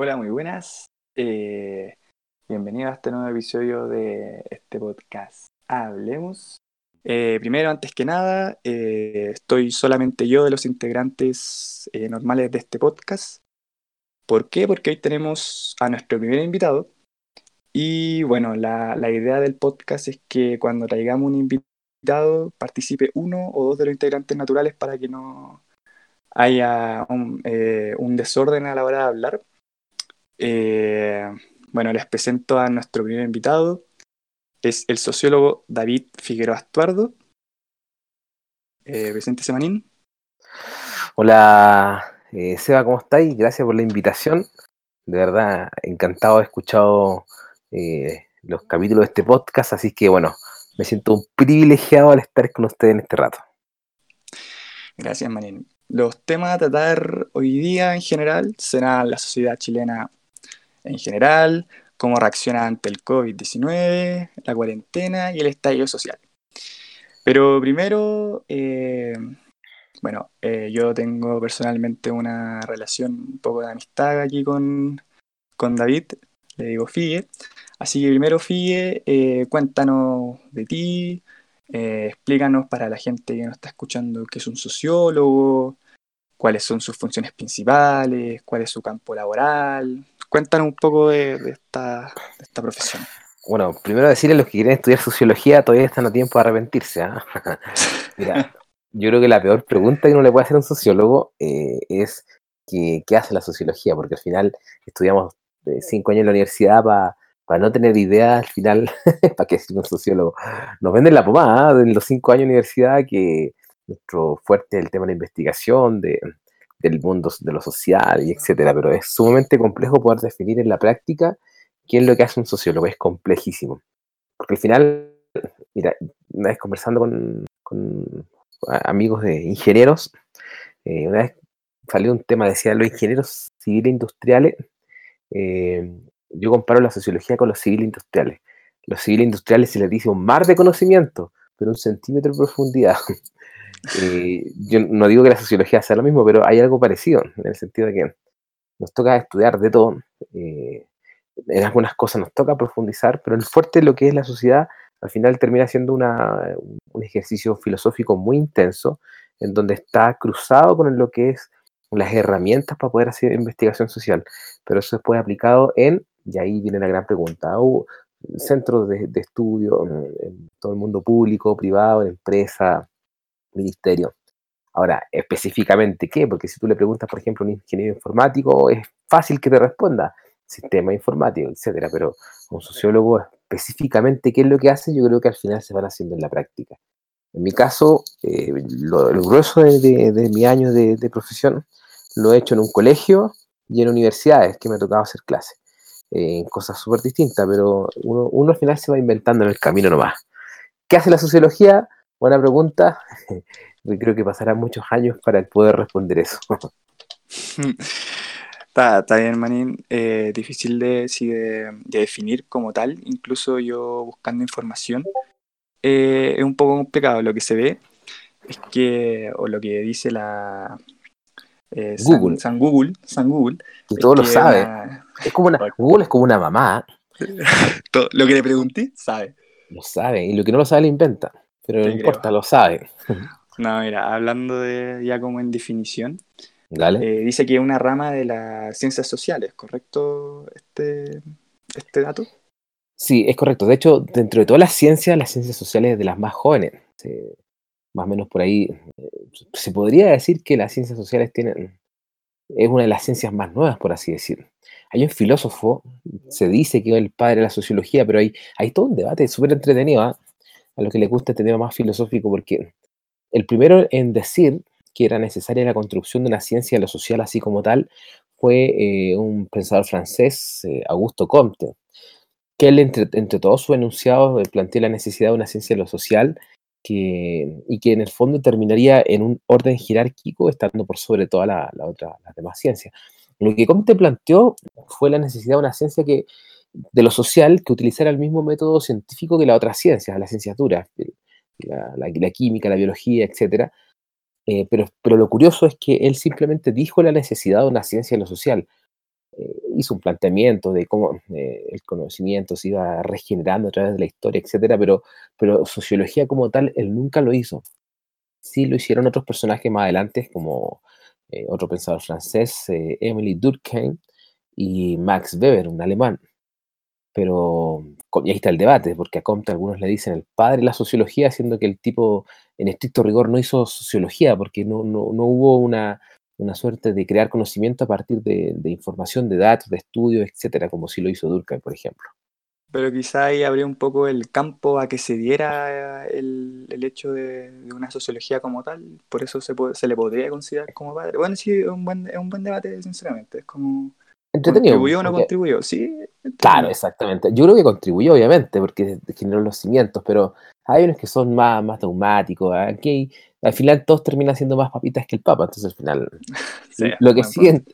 Hola, muy buenas. Eh, bienvenido a este nuevo episodio de este podcast. Hablemos. Eh, primero, antes que nada, eh, estoy solamente yo de los integrantes normales de este podcast. ¿Por qué? Porque hoy tenemos a nuestro primer invitado. Y bueno, la, idea del podcast es que cuando traigamos un invitado, participe uno o dos de los integrantes naturales para que no haya un, un desorden a la hora de hablar. Eh, bueno, les presento a nuestro primer invitado. Es el sociólogo David Figueroa Astuardo. Eh, presente Semanín. Hola, eh, Seba, ¿cómo estáis? Gracias por la invitación. De verdad, encantado de haber escuchado eh, los capítulos de este podcast, así que bueno, me siento un privilegiado al estar con ustedes en este rato. Gracias, Manín. Los temas a tratar hoy día en general serán la sociedad chilena en general, cómo reacciona ante el COVID-19, la cuarentena y el estallido social. Pero primero, eh, bueno, eh, yo tengo personalmente una relación un poco de amistad aquí con, con David, le digo Figue. Así que primero, Figue, eh, cuéntanos de ti, explícanos para la gente que nos está escuchando qué es un sociólogo, cuáles son sus funciones principales, cuál es su campo laboral, Cuéntanos un poco de, esta, profesión. Bueno, primero decirle a los que quieren estudiar sociología, todavía están a tiempo de arrepentirse. ¿ah? Mira, yo creo que la peor pregunta que uno le puede hacer a un sociólogo eh, es ¿qué, hace la sociología, porque al final estudiamos eh, cinco años en la universidad para no tener idea al final para qué es un sociólogo. Nos venden la pomada ¿ah? en los cinco años de universidad que nuestro fuerte es el tema de la investigación, de, del mundo de lo social y etcétera, pero es sumamente complejo poder definir en la práctica qué es lo que hace un sociólogo, es complejísimo. Porque al final, una vez conversando con, amigos de ingenieros, eh, una vez salió un tema, decía, los ingenieros civiles industriales, eh, yo comparo la sociología con los civiles industriales. Los civiles industriales se les dice un mar de conocimiento, pero un centímetro de profundidad. Eh, yo no digo que la sociología sea lo mismo, pero hay algo parecido, en el sentido de que nos toca estudiar de todo. Eh, en algunas cosas nos toca profundizar, pero el fuerte de lo que es la sociedad al final termina siendo una, un ejercicio filosófico muy intenso, en donde está cruzado con lo que es las herramientas para poder hacer investigación social. Pero eso después aplicado en, y ahí viene la gran pregunta, centros de, de estudio, en todo el mundo público, privado, empresa, ministerio. Ahora, específicamente qué, porque si tú le preguntas, por ejemplo, a un ingeniero informático, es fácil que te responda, sistema informático, etcétera, pero un sociólogo específicamente qué es lo que hace, yo creo que al final se van haciendo en la práctica. En mi caso, eh, lo, grueso de, mi año de, profesión lo he hecho en un colegio y en universidades que me ha tocado hacer clases, en cosas súper distintas, pero uno, uno, al final se va inventando en el camino nomás. ¿Qué hace la sociología? Buena pregunta. Creo que pasarán muchos años para poder responder eso. Está, bien, Manín. Eh, difícil de, de, definir como tal. Incluso yo buscando información. Eh, es un poco complicado. Lo que se ve es que, o lo que dice la, eh, Google. San, Google, San Google. Y todo lo sabe. Es como una, Google es como una mamá. lo que le pregunté, sabe. Lo sabe. Y lo que no lo sabe, lo inventa. Pero no importa, lo sabe. No, mira, hablando de ya como en definición, eh, dice que es una rama de las ciencias sociales, ¿correcto este, este dato? Sí, es correcto. De hecho, dentro de todas las ciencias, las ciencias sociales es de las más jóvenes. más o menos por ahí. Eh, se podría decir que las ciencias sociales tienen. Es una de las ciencias más nuevas, por así decir. Hay un filósofo, se dice que es el padre de la sociología, pero hay, hay todo un debate súper entretenido. A lo que le gusta este tema más filosófico, porque el primero en decir que era necesaria la construcción de una ciencia de lo social así como tal fue eh, un pensador francés, eh, Augusto Comte, que él entre, todos sus enunciados eh, plantea la necesidad de una ciencia de lo social que, y que en el fondo terminaría en un orden jerárquico estando por sobre todas la, la otra, las demás ciencias. Lo que Comte planteó fue la necesidad de una ciencia que de lo social que utilizara el mismo método científico que las otras ciencias, las ciencias duras, la, química, la biología, etc. Eh, pero, pero lo curioso es que él simplemente dijo la necesidad de una ciencia de lo social. hizo un planteamiento de cómo el conocimiento se iba regenerando a través de la historia, etcétera, pero, pero sociología como tal, él nunca lo hizo. Sí lo hicieron otros personajes más adelante, como otro pensador francés, Emily Durkheim, y Max Weber, un alemán. Pero, ahí está el debate, porque a Comte algunos le dicen el padre de la sociología, siendo que el tipo en estricto rigor no hizo sociología, porque no, no, no hubo una, una, suerte de crear conocimiento a partir de, información, de datos, de estudios, etcétera, como si lo hizo Durkheim, por ejemplo. Pero quizá ahí habría un poco el campo a que se diera el, el hecho de, de, una sociología como tal, por eso se, puede, se le podría considerar como padre. Bueno, sí, es un buen, es un buen debate, sinceramente, es como entretenido. ¿Contribuyó o no contribuyó? Sí. Entretenido. Claro, exactamente. Yo creo que contribuyó, obviamente, porque generó los cimientos, pero hay unos que son más, más dogmáticos. Aquí, al final todos terminan siendo más papitas que el Papa, entonces al final. sí, lo que sigue en,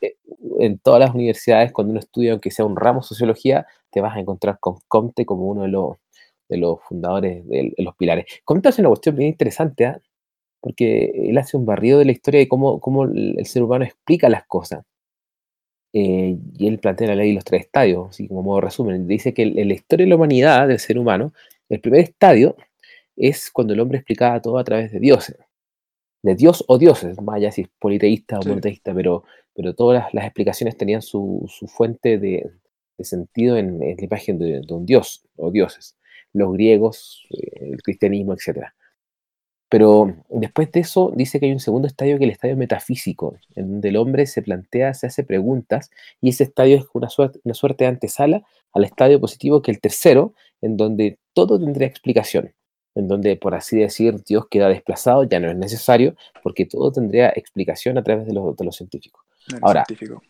en, todas las universidades, cuando uno estudia, aunque sea un ramo sociología, te vas a encontrar con Comte como uno de los, de los fundadores de, de los pilares. Comte hace una cuestión bien interesante, ¿eh? porque él hace un barrido de la historia de cómo, cómo el ser humano explica las cosas. Eh, y él plantea la ley de los tres estadios, así como modo resumen. Dice que en la historia de la humanidad, del ser humano, el primer estadio es cuando el hombre explicaba todo a través de dioses. De Dios o dioses, más allá si es politeísta o sí. monoteísta, pero, pero todas las, las explicaciones tenían su, su fuente de, de, sentido en, en, la imagen de, de, un dios o dioses. Los griegos, eh, el cristianismo, etc. Pero después de eso dice que hay un segundo estadio que es el estadio metafísico, en donde el hombre se plantea, se hace preguntas, y ese estadio es una suerte, una suerte de antesala al estadio positivo que el tercero, en donde todo tendría explicación, en donde, por así decir, Dios queda desplazado, ya no es necesario, porque todo tendría explicación a través de los, de los científicos. El Ahora, científico.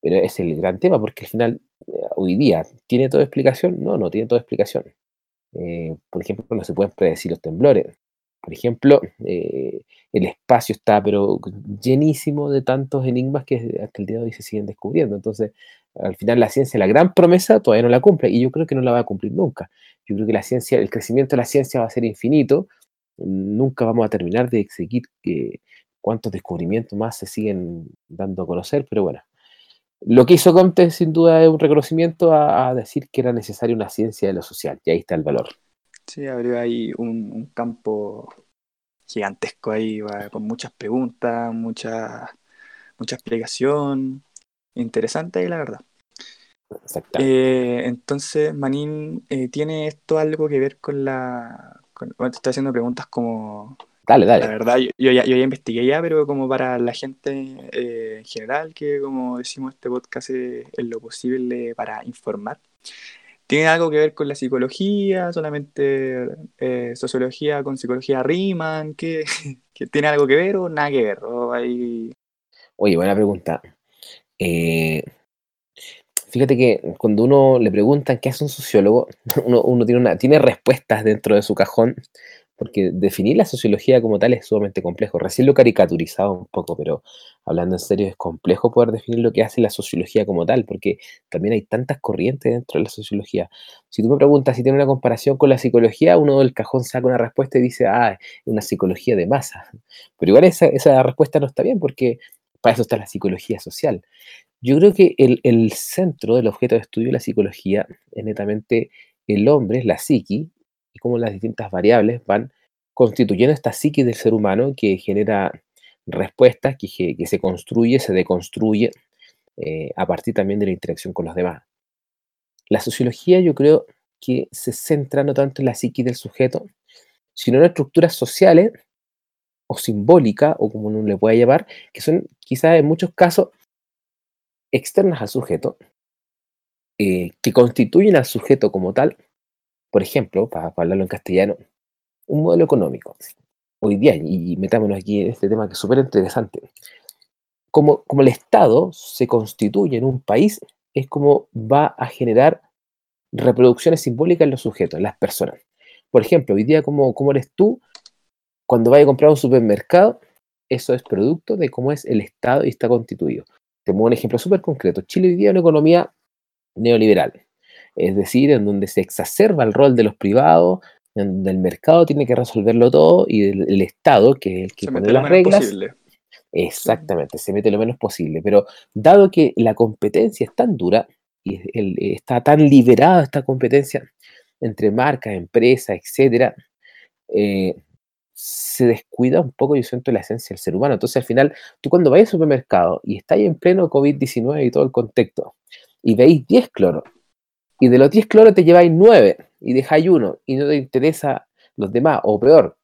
pero es el gran tema, porque al final, eh, hoy día, ¿tiene toda explicación? No, no tiene toda explicación. Eh, por ejemplo, no se pueden predecir los temblores, por ejemplo, eh, el espacio está pero llenísimo de tantos enigmas que hasta el día de hoy se siguen descubriendo. Entonces, al final la ciencia, la gran promesa, todavía no la cumple y yo creo que no la va a cumplir nunca. Yo creo que la ciencia, el crecimiento de la ciencia va a ser infinito. Nunca vamos a terminar de seguir que cuántos descubrimientos más se siguen dando a conocer, pero bueno. Lo que hizo Comte, sin duda, es un reconocimiento a, a decir que era necesaria una ciencia de lo social, y ahí está el valor. Sí, abrió ahí un, un campo gigantesco ahí, con muchas preguntas, mucha, mucha explicación. Interesante ahí, la verdad. Eh, entonces, Manín, eh, ¿tiene esto algo que ver con la... Con, bueno, te estoy haciendo preguntas como... Dale, dale. La verdad, yo, yo, ya, yo ya investigué ya, pero como para la gente eh, en general, que como decimos, este podcast es, es lo posible para informar. ¿Tiene algo que ver con la psicología? ¿Solamente eh, sociología con psicología riman? ¿Qué, ¿Qué, tiene algo que ver o nada que ver? ¿O hay... Oye, buena pregunta. Eh, fíjate que cuando uno le preguntan qué hace un sociólogo, uno, uno tiene, una, tiene respuestas dentro de su cajón, porque definir la sociología como tal es sumamente complejo. Recién lo caricaturizaba un poco, pero hablando en serio, es complejo poder definir lo que hace la sociología como tal, porque también hay tantas corrientes dentro de la sociología. Si tú me preguntas si tiene una comparación con la psicología, uno del cajón saca una respuesta y dice, ah, es una psicología de masa. Pero igual esa, esa respuesta no está bien, porque para eso está la psicología social. Yo creo que el, el centro del objeto de estudio de la psicología es netamente el hombre, la psiqui, cómo las distintas variables van constituyendo esta psique del ser humano que genera respuestas, que, se construye, se deconstruye eh, a partir también de la interacción con los demás. La sociología yo creo que se centra no tanto en la psique del sujeto, sino en estructuras sociales o simbólicas, o como uno le pueda llamar, que son quizás en muchos casos externas al sujeto, eh, que constituyen al sujeto como tal, por ejemplo, para, hablarlo en castellano, un modelo económico. Hoy día, y metámonos aquí en este tema que es súper interesante, como, como el Estado se constituye en un país, es como va a generar reproducciones simbólicas en los sujetos, en las personas. Por ejemplo, hoy día, como, como eres tú, cuando vayas a comprar un supermercado, eso es producto de cómo es el Estado y está constituido. Te pongo un ejemplo súper concreto. Chile hoy día es una economía neoliberal es decir, en donde se exacerba el rol de los privados, en donde el mercado tiene que resolverlo todo y el, el Estado, que es el que Se pone las reglas, Exactamente, se mete lo menos posible. Pero dado que la competencia es tan dura y está tan liberada esta competencia entre marcas, empresas, etcétera, eh, se descuida un poco, yo siento, la esencia del ser humano. Entonces, al final, tú cuando vais al supermercado y estáis en pleno COVID-19 y todo el contexto, y veis 10 cloros, y de los 10 cloros te lleváis 9 y dejáis uno y no te interesa los demás, o peor,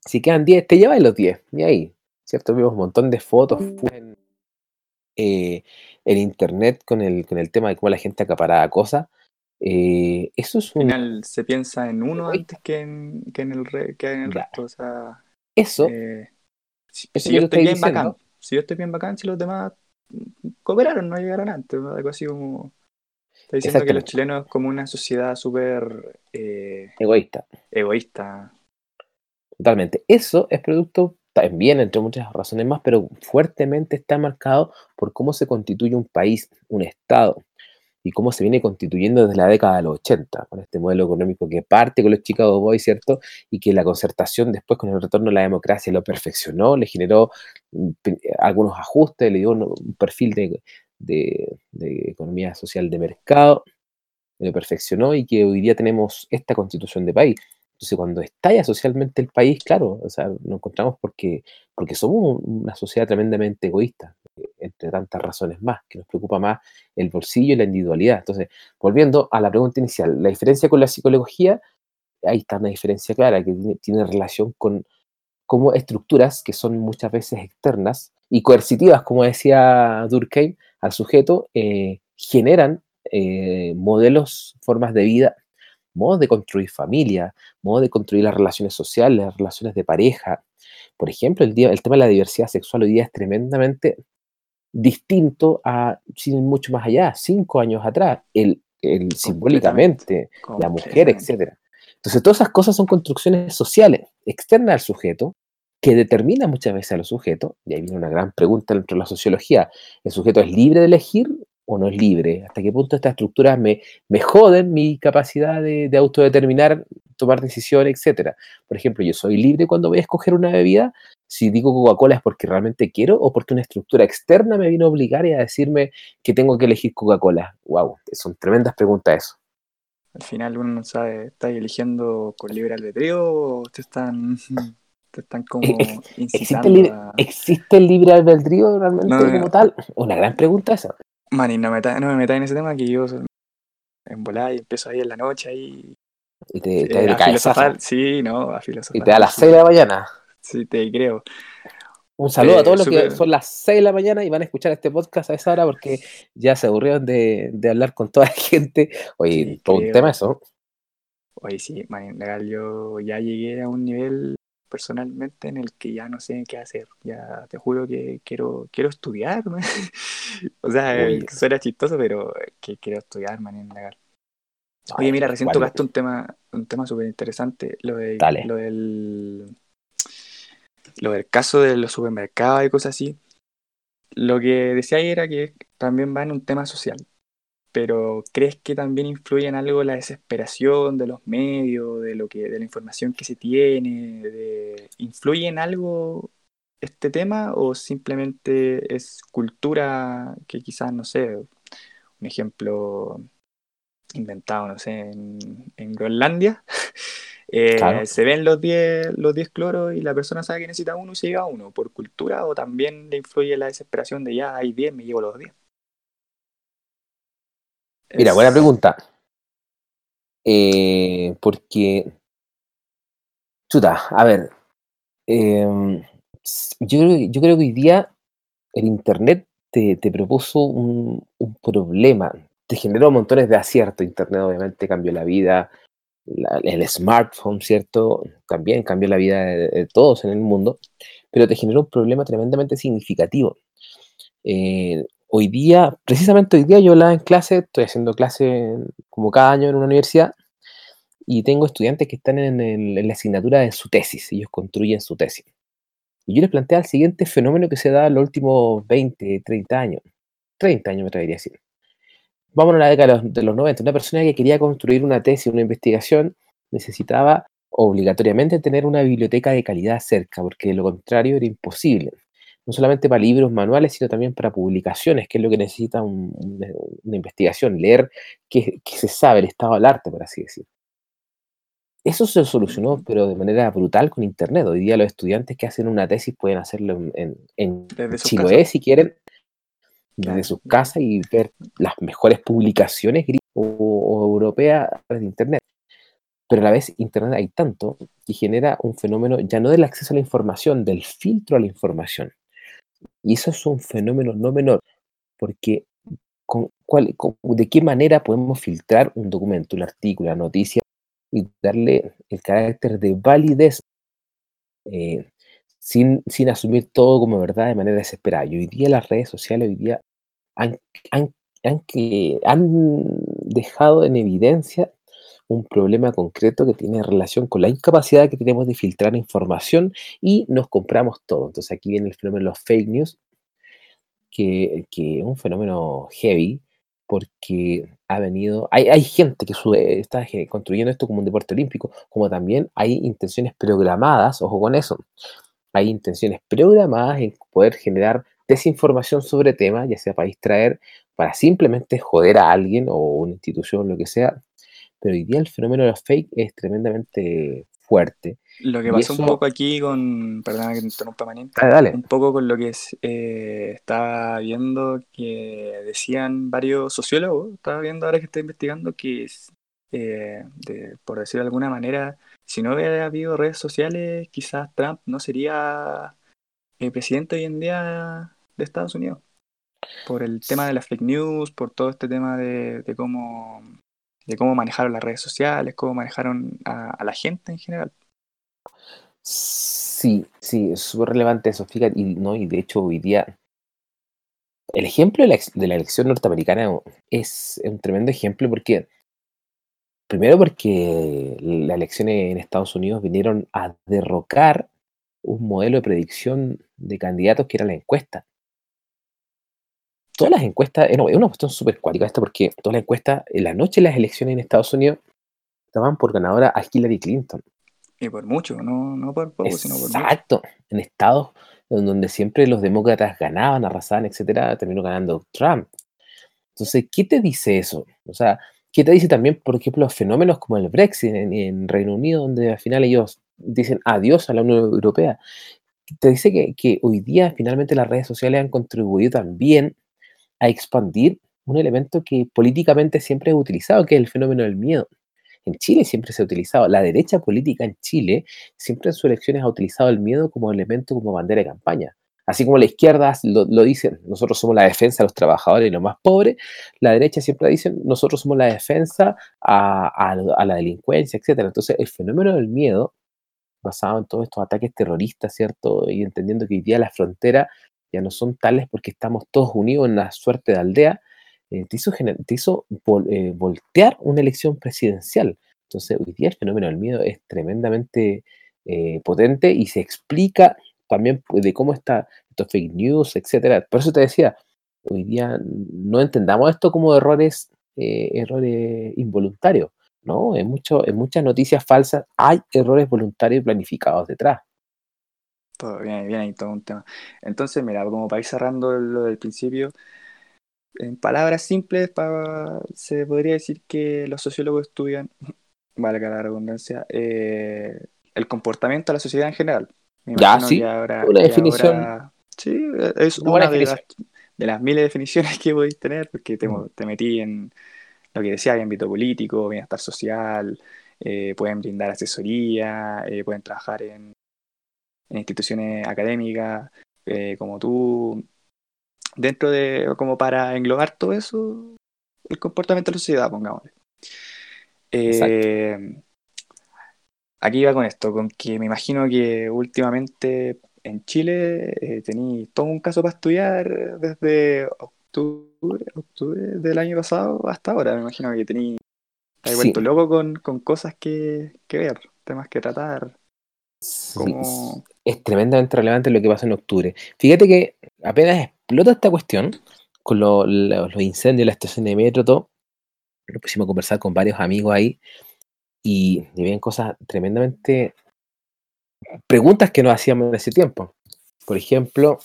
si quedan 10, te lleváis los 10, y ahí, ¿cierto? Vimos un montón de fotos mm. en, eh, en internet con el, con el tema de cómo la gente acaparaba cosas. Eh, eso es un... Al final se piensa en uno antes que en, que en el, que en el resto. O sea, eso. Eh, si, yo estoy bien bacán, si yo estoy bien bacán, si los demás cooperaron, no llegaron antes. Algo así como. Está diciendo que los chilenos es como una sociedad súper. Eh, egoísta. Egoísta. Totalmente. Eso es producto también, entre muchas razones más, pero fuertemente está marcado por cómo se constituye un país, un Estado, y cómo se viene constituyendo desde la década de los 80, con este modelo económico que parte con los Chicago Boys, ¿cierto? Y que la concertación después con el retorno a la democracia lo perfeccionó, le generó mm, algunos ajustes, le dio un perfil de, de economía social de mercado, lo perfeccionó y que hoy día tenemos esta constitución de país. Entonces, cuando estalla socialmente el país, claro, o sea, nos encontramos porque, porque somos una sociedad tremendamente egoísta, eh, entre tantas razones más, que nos preocupa más el bolsillo y la individualidad. Entonces, volviendo a la pregunta inicial, la diferencia con la psicología, ahí está una diferencia clara que tiene, relación con cómo estructuras que son muchas veces externas y coercitivas, como decía Durkheim, al sujeto, eh, generan eh, modelos, formas de vida modos de construir familia, modos de construir las relaciones sociales, las relaciones de pareja. Por ejemplo, el, día, el tema de la diversidad sexual hoy día es tremendamente distinto a, sin mucho más allá, cinco años atrás, el, el simbólicamente, la mujer, etc. Entonces, todas esas cosas son construcciones sociales, externas al sujeto, que determinan muchas veces a los sujetos, y ahí viene una gran pregunta dentro de la sociología, ¿el sujeto es libre de elegir o no es libre? ¿Hasta qué punto estas estructuras me, me joden mi capacidad de, autodeterminar, tomar decisiones, etcétera? Por ejemplo, yo soy libre cuando voy a escoger una bebida. Si digo Coca-Cola es porque realmente quiero o porque una estructura externa me vino a obligar y a decirme que tengo que elegir Coca-Cola. Wow, son tremendas preguntas eso. Al final uno no sabe, ¿estás eligiendo con libre albedrío o te están, te están como ¿Existe, libre, ¿Existe el libre albedrío realmente como tal? Una gran pregunta esa. Mani, no me, no me metas en ese tema que yo en volar y empiezo ahí en la noche ahí. Y te, te eh, a filosofar, sí, no, a filosofar. Y te da las 6 de la mañana. Sí, te creo. Un saludo a eh, todos los que son las 6 de la mañana y van a escuchar este podcast a esa hora porque ya se aburrieron de, de hablar con toda la gente. Oye, todo un tema eso. Oye, sí, man, legal, yo ya llegué a un nivel personalmente en el que ya no sé qué hacer. Ya te juro que quiero, quiero estudiar. o sea, suena chistoso, pero que quiero estudiar, man, en legal. Oye, mira, recién tocaste un tema, un tema súper interesante, lo, de, lo del lo del caso de los supermercados y cosas así. Lo que decía ahí era que también va en un tema social pero ¿crees que también influye en algo la desesperación de los medios, de lo que, de la información que se tiene? De, ¿Influye en algo este tema o simplemente es cultura que quizás, no sé, un ejemplo inventado, no sé, en, en Groenlandia? Eh, se ven los 10 los diez cloros y la persona sabe que necesita uno y se llega a uno por cultura o también le influye la desesperación de ya hay 10, me llevo los 10. Mira, buena pregunta. Eh, porque, chuta, a ver, em, yo, creo, yo creo que hoy día el Internet te, propuso un, problema, te generó montones de aciertos. Internet obviamente cambió la vida, el smartphone, ¿cierto? También cambió la vida de, todos en el mundo, pero te generó un problema tremendamente significativo. Eh, hoy día, precisamente hoy día yo hablaba en clase, estoy haciendo clase como cada año en una universidad, y tengo estudiantes que están en, la asignatura de su tesis, ellos construyen su tesis. Y yo les planteé el siguiente fenómeno que se da en los últimos 20, 30 años. 30 años me atrevería a decir. Vamos a la década de los, de los 90. Una persona que quería construir una tesis, una investigación, necesitaba obligatoriamente tener una biblioteca de calidad cerca, porque de lo contrario era imposible. No solamente para libros, manuales, sino también para publicaciones, que es lo que necesita una investigación, leer qué, se sabe, el estado del arte, por así decir. Eso se solucionó, pero de manera brutal con Internet. Hoy día los estudiantes que hacen una tesis pueden hacerlo en, en, Chiloé, si quieren, desde sus casas y ver las mejores publicaciones o, o europeas de Internet. Pero a la vez Internet hay tanto que genera un fenómeno ya no del acceso a la información, del filtro a la información. Y eso es un fenómeno no menor, porque con, cuál, ¿de qué manera podemos filtrar un documento, un artículo, una noticia y darle el carácter de validez eh, sin, sin, asumir todo como verdad de manera desesperada? Y hoy día las redes sociales hoy día han, han, han, han dejado en evidencia un problema concreto que tiene relación con la incapacidad que tenemos de filtrar información y nos compramos todo. Entonces aquí viene el fenómeno de los fake news, que, es un fenómeno heavy porque ha venido, hay, hay gente que está construyendo esto como un deporte olímpico, como también hay intenciones programadas, ojo con eso, hay intenciones programadas en poder generar desinformación sobre temas, ya sea para distraer, para simplemente joder a alguien o una institución, lo que sea, pero hoy día el fenómeno de los fake es tremendamente fuerte. Lo que pasó un poco aquí con, perdona que te interrumpa dale. un poco con lo que eh, estaba viendo que decían varios sociólogos, estaba viendo ahora que estoy investigando que, eh, por decirlo de alguna manera, si no hubiera habido redes sociales, quizás Trump no sería el eh, presidente hoy en día de Estados Unidos. Por el tema de las fake news, por todo este tema de cómo de cómo manejaron las redes sociales, cómo manejaron a, la gente en general. Sí, sí, es súper relevante eso, fíjate, y, ¿no? y de hecho hoy día el ejemplo de la, elección norteamericana es un tremendo ejemplo porque, primero porque las elecciones en Estados Unidos vinieron a derrocar un modelo de predicción de candidatos que era la encuesta todas las encuestas, es una cuestión súper cuática esta porque todas las encuestas, en la noche de las elecciones en Estados Unidos, estaban por ganadora a Hillary Clinton. Y por mucho, no, no por poco, sino por mucho. Exacto. En estados donde siempre los demócratas ganaban, arrasaban, etcétera, terminó ganando Trump. Entonces, ¿qué te dice eso? O sea, ¿qué te dice también, por ejemplo, los fenómenos como el Brexit en, Reino Unido, donde al final ellos dicen adiós a la Unión Europea? Te dice que, que hoy día finalmente las redes sociales han contribuido también a expandir un elemento que políticamente siempre es utilizado, que es el fenómeno del miedo. En Chile siempre se ha utilizado, la derecha política en Chile siempre en sus elecciones ha utilizado el miedo como elemento, como bandera de campaña. Así como la izquierda lo, dice, nosotros somos la defensa de los trabajadores y los más pobres, la derecha siempre dice, nosotros somos la defensa a, a la delincuencia, etc. Entonces, el fenómeno del miedo, basado en todos estos ataques terroristas, ¿cierto? Y entendiendo que hoy día la frontera ya no son tales porque estamos todos unidos en una suerte de aldea, eh, te hizo, eh, voltear una elección presidencial. Entonces, hoy día el fenómeno del miedo es tremendamente eh, potente y se explica también de cómo está estos fake news, etcétera. Por eso te decía, hoy día no entendamos esto como errores, errores involuntarios. ¿no? En, en muchas noticias falsas hay errores voluntarios planificados detrás. Todo bien, bien ahí, todo un tema. Entonces, mira, como para ir cerrando lo del principio, en palabras simples, para, se podría decir que los sociólogos estudian, valga la redundancia, eh, el comportamiento de la sociedad en general. ya, sí, una definición. sí, es una, de, las, miles de definiciones que podéis tener, porque te, mm. te metí en lo que decía, ámbito político, bienestar social, eh, pueden brindar asesoría, eh, pueden trabajar en en instituciones académicas eh, como tú, dentro de, como para englobar todo eso, el comportamiento de la sociedad, pongámosle. Eh, aquí va con esto, con que me imagino que últimamente en Chile eh, tenéis todo un caso para estudiar desde octubre, octubre del año pasado hasta ahora. Me imagino que tenéis, estáis vuelto loco con, con cosas que, que ver, temas que tratar. Es tremendamente relevante lo que pasa en octubre. Fíjate que apenas explota esta cuestión, con los incendios, la estación de metro, todo, nos pusimos a conversar con varios amigos ahí y habían cosas tremendamente. preguntas que nos hacíamos en ese tiempo. Por ejemplo,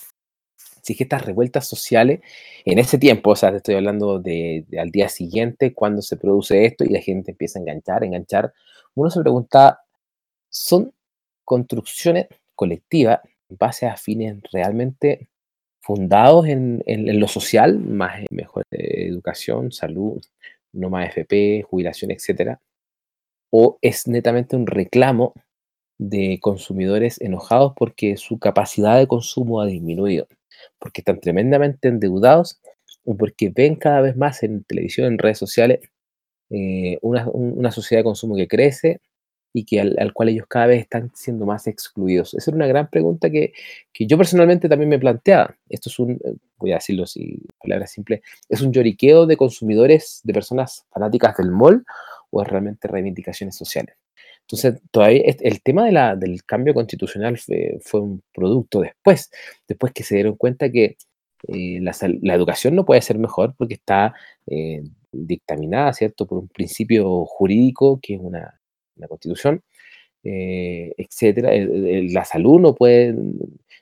Si es que estas revueltas sociales, en ese tiempo, o sea, te estoy hablando de, al día siguiente, cuando se produce esto y la gente empieza a enganchar, enganchar, uno se pregunta, ¿son construcciones colectivas en base a fines realmente fundados en, lo social, más mejor educación, salud, no más FP, jubilación, etcétera? ¿O es netamente un reclamo de consumidores enojados porque su capacidad de consumo ha disminuido, porque están tremendamente endeudados o porque ven cada vez más en televisión, en redes sociales, eh, una, sociedad de consumo que crece y que al, cual ellos cada vez están siendo más excluidos. Esa era una gran pregunta que, que, yo personalmente también me planteaba. Esto es un, eh, voy a decirlo así, palabras simples, es un lloriqueo de consumidores, de personas fanáticas del mall o es realmente reivindicaciones sociales. Entonces, todavía el tema de la, del cambio constitucional fue, un producto después, después que se dieron cuenta que eh, la, educación no puede ser mejor porque está eh, dictaminada, ¿cierto?, por un principio jurídico que es una, constitución, eh, etcétera. la salud no puede,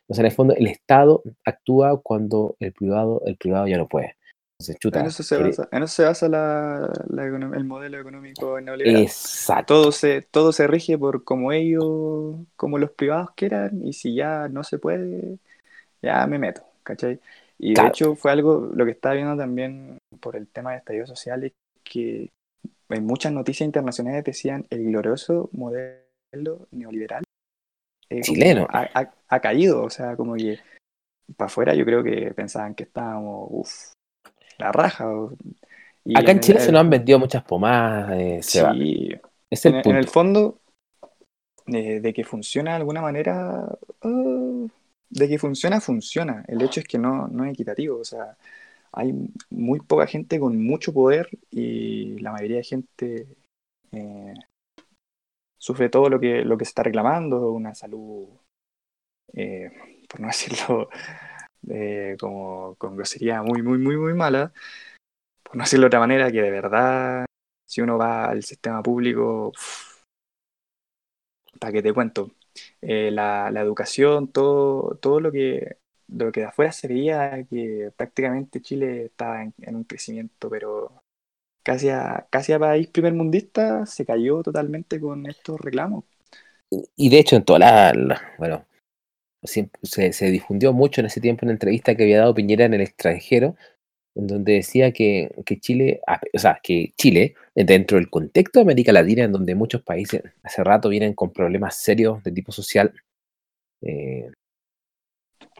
o sea, en el fondo el Estado actúa cuando el privado, el privado ya no puede en, eso se basa, en eso se basa el modelo económico neoliberal. Exacto. Todo se, todo se rige por como ellos, como los privados quieran, y si ya no se puede, ya me meto, ¿cachai? Y de hecho fue algo, lo que estaba viendo también por el tema de estallido social, es que en muchas noticias internacionales decían el glorioso modelo neoliberal eh, chileno ha, ha, caído, o sea, como que para afuera yo creo que pensaban que estábamos, uff, la raja. Acá en, Chile se nos han vendido muchas pomadas. Eh, sí, es el en, el fondo, eh, de que funciona de alguna manera, uh, de que funciona, funciona. El hecho es que no, no es equitativo. O sea, hay muy poca gente con mucho poder y la mayoría de gente eh, sufre todo lo que, lo que se está reclamando, una salud, por no decirlo eh, como con grosería muy, muy, muy, muy mala, por no decirlo de otra manera, que de verdad, si uno va al sistema público, para que te cuento, eh, la, la, educación, todo, todo lo que lo que de afuera se veía que prácticamente Chile estaba en, un crecimiento, pero casi a, casi país primermundista se cayó totalmente con estos reclamos. Y de hecho en toda la bueno, se, difundió mucho en ese tiempo una entrevista que había dado Piñera en el extranjero, en donde decía que, Chile, o sea, que Chile, dentro del contexto de América Latina, en donde muchos países hace rato vienen con problemas serios de tipo social, eh,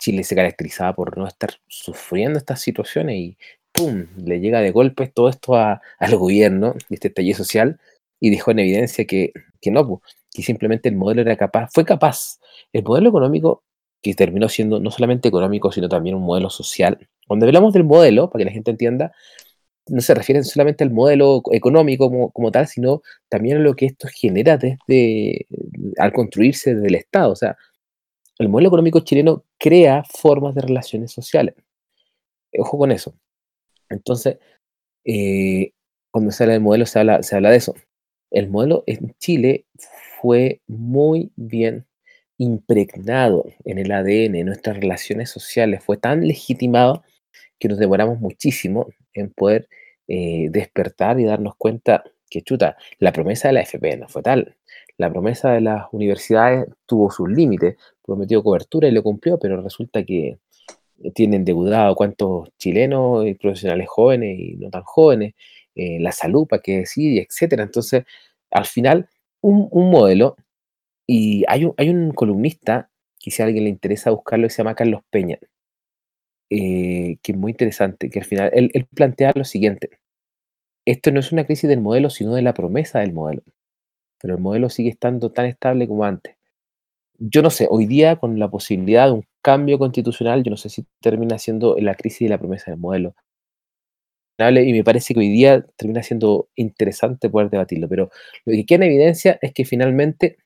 Chile se caracterizaba por no estar sufriendo estas situaciones y ¡pum! le llega de golpe todo esto al gobierno, este taller social, y dejó en evidencia que, que no, que simplemente el modelo era capaz, fue capaz, el modelo económico que terminó siendo no solamente económico, sino también un modelo social. Cuando hablamos del modelo, para que la gente entienda, no se refiere solamente al modelo económico como, tal, sino también a lo que esto genera desde al construirse desde el Estado. O sea, el modelo económico chileno crea formas de relaciones sociales. Ojo con eso. Entonces, eh, cuando se habla del modelo, se habla, de eso. El modelo en Chile fue muy bien impregnado en el ADN, en nuestras relaciones sociales, fue tan legitimado que nos demoramos muchísimo en poder eh, despertar y darnos cuenta que, chuta, la promesa de la FP no fue tal. La promesa de las universidades tuvo sus límites, prometió cobertura y lo cumplió, pero resulta que tienen endeudado cuántos chilenos y profesionales jóvenes y no tan jóvenes, eh, la salud, para qué decir, etcétera. Entonces, al final, un, modelo y hay un, hay un columnista, que si a alguien le interesa buscarlo, se llama Carlos Peña, eh, que es muy interesante, que al final él, plantea lo siguiente. Esto no es una crisis del modelo, sino de la promesa del modelo. Pero el modelo sigue estando tan estable como antes. Yo no sé, hoy día con la posibilidad de un cambio constitucional, yo no sé si termina siendo la crisis de la promesa del modelo. Y me parece que hoy día termina siendo interesante poder debatirlo, pero lo que queda en evidencia es que finalmente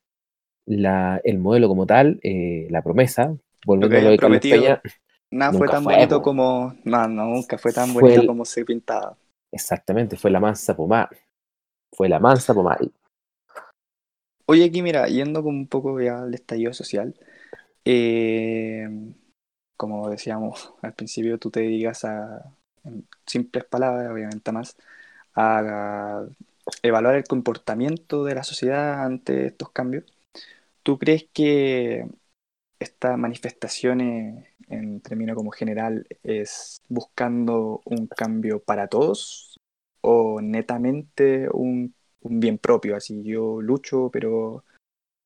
el modelo como tal, eh, la promesa, volviendo a lo de Peña, nada fue tan bonito como, no, nunca fue tan bonito como se pintaba. Exactamente, fue la mansa pomada. Fue la mansa pomada. Oye, aquí mira, yendo con un poco ya al estallido social, eh, como decíamos al principio, tú te dedicas a, en simples palabras, obviamente más, a evaluar el comportamiento de la sociedad ante estos cambios. ¿Tú crees que estas manifestaciones en términos como general es buscando un cambio para todos o netamente un, un bien propio? Así yo lucho, pero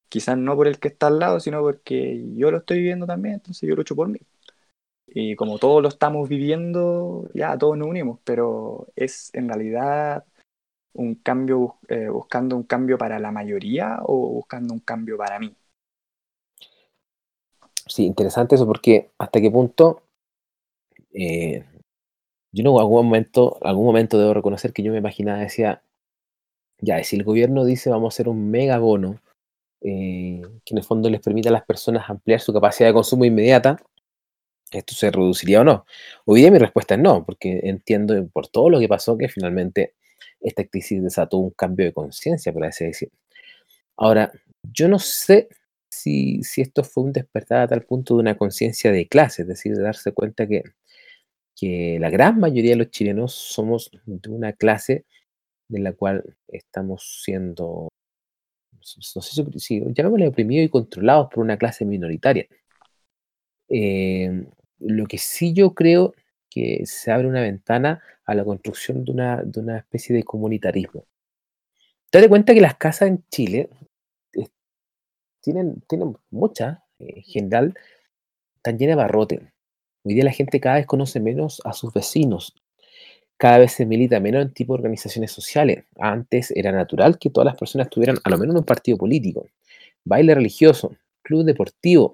quizás no por el que está al lado, sino porque yo lo estoy viviendo también, entonces yo lucho por mí. Y como todos lo estamos viviendo, ya todos nos unimos, pero es en realidad un cambio, eh, buscando un cambio para la mayoría o buscando un cambio para mí. Sí, interesante eso, porque hasta qué punto eh, yo en algún momento, algún momento debo reconocer que yo me imaginaba, decía, ya, si el gobierno dice vamos a hacer un mega bono, eh, que en el fondo les permita a las personas ampliar su capacidad de consumo inmediata, ¿esto se reduciría o no? Hoy día mi respuesta es no, porque entiendo por todo lo que pasó que finalmente esta crisis desató un cambio de conciencia, por así decir. Ahora, yo no sé si, si, esto fue un despertar a tal punto de una conciencia de clase, es decir, de darse cuenta que, que la gran mayoría de los chilenos somos de una clase de la cual estamos siendo, no sé si, llamémosle oprimidos y controlados por una clase minoritaria. Eh, lo que sí yo creo que se abre una ventana a la construcción de una, de una especie de comunitarismo. Te das cuenta que las casas en Chile eh, tienen, tienen muchas, eh, en general, están llenas de barrote. Hoy día la gente cada vez conoce menos a sus vecinos, cada vez se milita menos en tipo de organizaciones sociales. Antes era natural que todas las personas tuvieran a lo menos un partido político, baile religioso, club deportivo,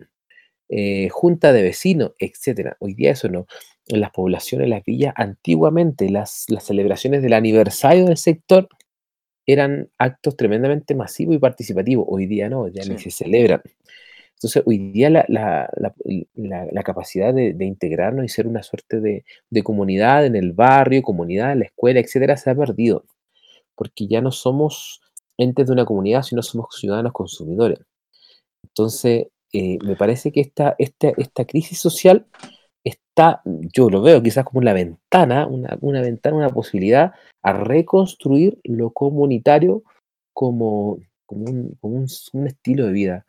eh, junta de vecinos, etcétera. Hoy día eso no. En las poblaciones, en las villas, antiguamente las, las celebraciones del aniversario del sector eran actos tremendamente masivos y participativos. Hoy día no, ya ni se celebran. Entonces, hoy día la, la, la, capacidad de, integrarnos y ser una suerte de, de, comunidad en el barrio, comunidad en la escuela, etcétera, se ha perdido. Porque ya no somos entes de una comunidad, sino somos ciudadanos consumidores. Entonces, eh, me parece que esta, esta, esta crisis social está, yo lo veo quizás como una ventana, una, una ventana, una posibilidad a reconstruir lo comunitario como, como un, un estilo de vida,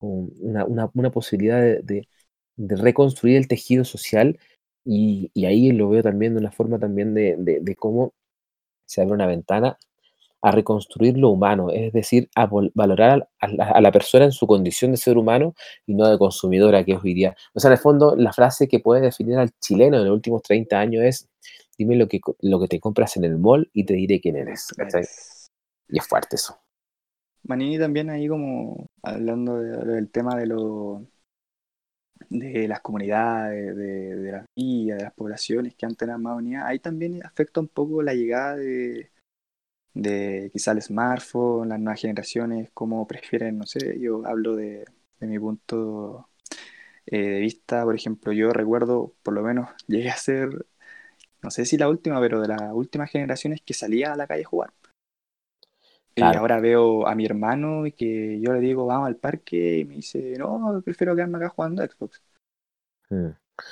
una, una, una posibilidad de, de, de, reconstruir el tejido social y, y, ahí lo veo también de una forma también de, de cómo se abre una ventana a reconstruir lo humano, es decir, a valorar a la, a la, persona en su condición de ser humano y no de consumidora que es hoy día. O sea, en el fondo, la frase que puede definir al chileno en los últimos 30 años es, dime lo que, lo que te compras en el mall y te diré quién eres. Es. Y es fuerte eso. Manini también ahí como hablando de, del tema de lo de las comunidades, de, las villas, de las poblaciones que antes eran más unidas, ahí también afecta un poco la llegada de de quizá el smartphone, las nuevas generaciones, cómo prefieren, no sé, yo hablo de, de mi punto eh, de vista, por ejemplo, yo recuerdo, por lo menos llegué a ser, no sé si la última, pero de las últimas generaciones que salía a la calle a jugar. Claro. Y ahora veo a mi hermano y que yo le digo, vamos al parque y me dice, no, prefiero quedarme acá jugando a Xbox.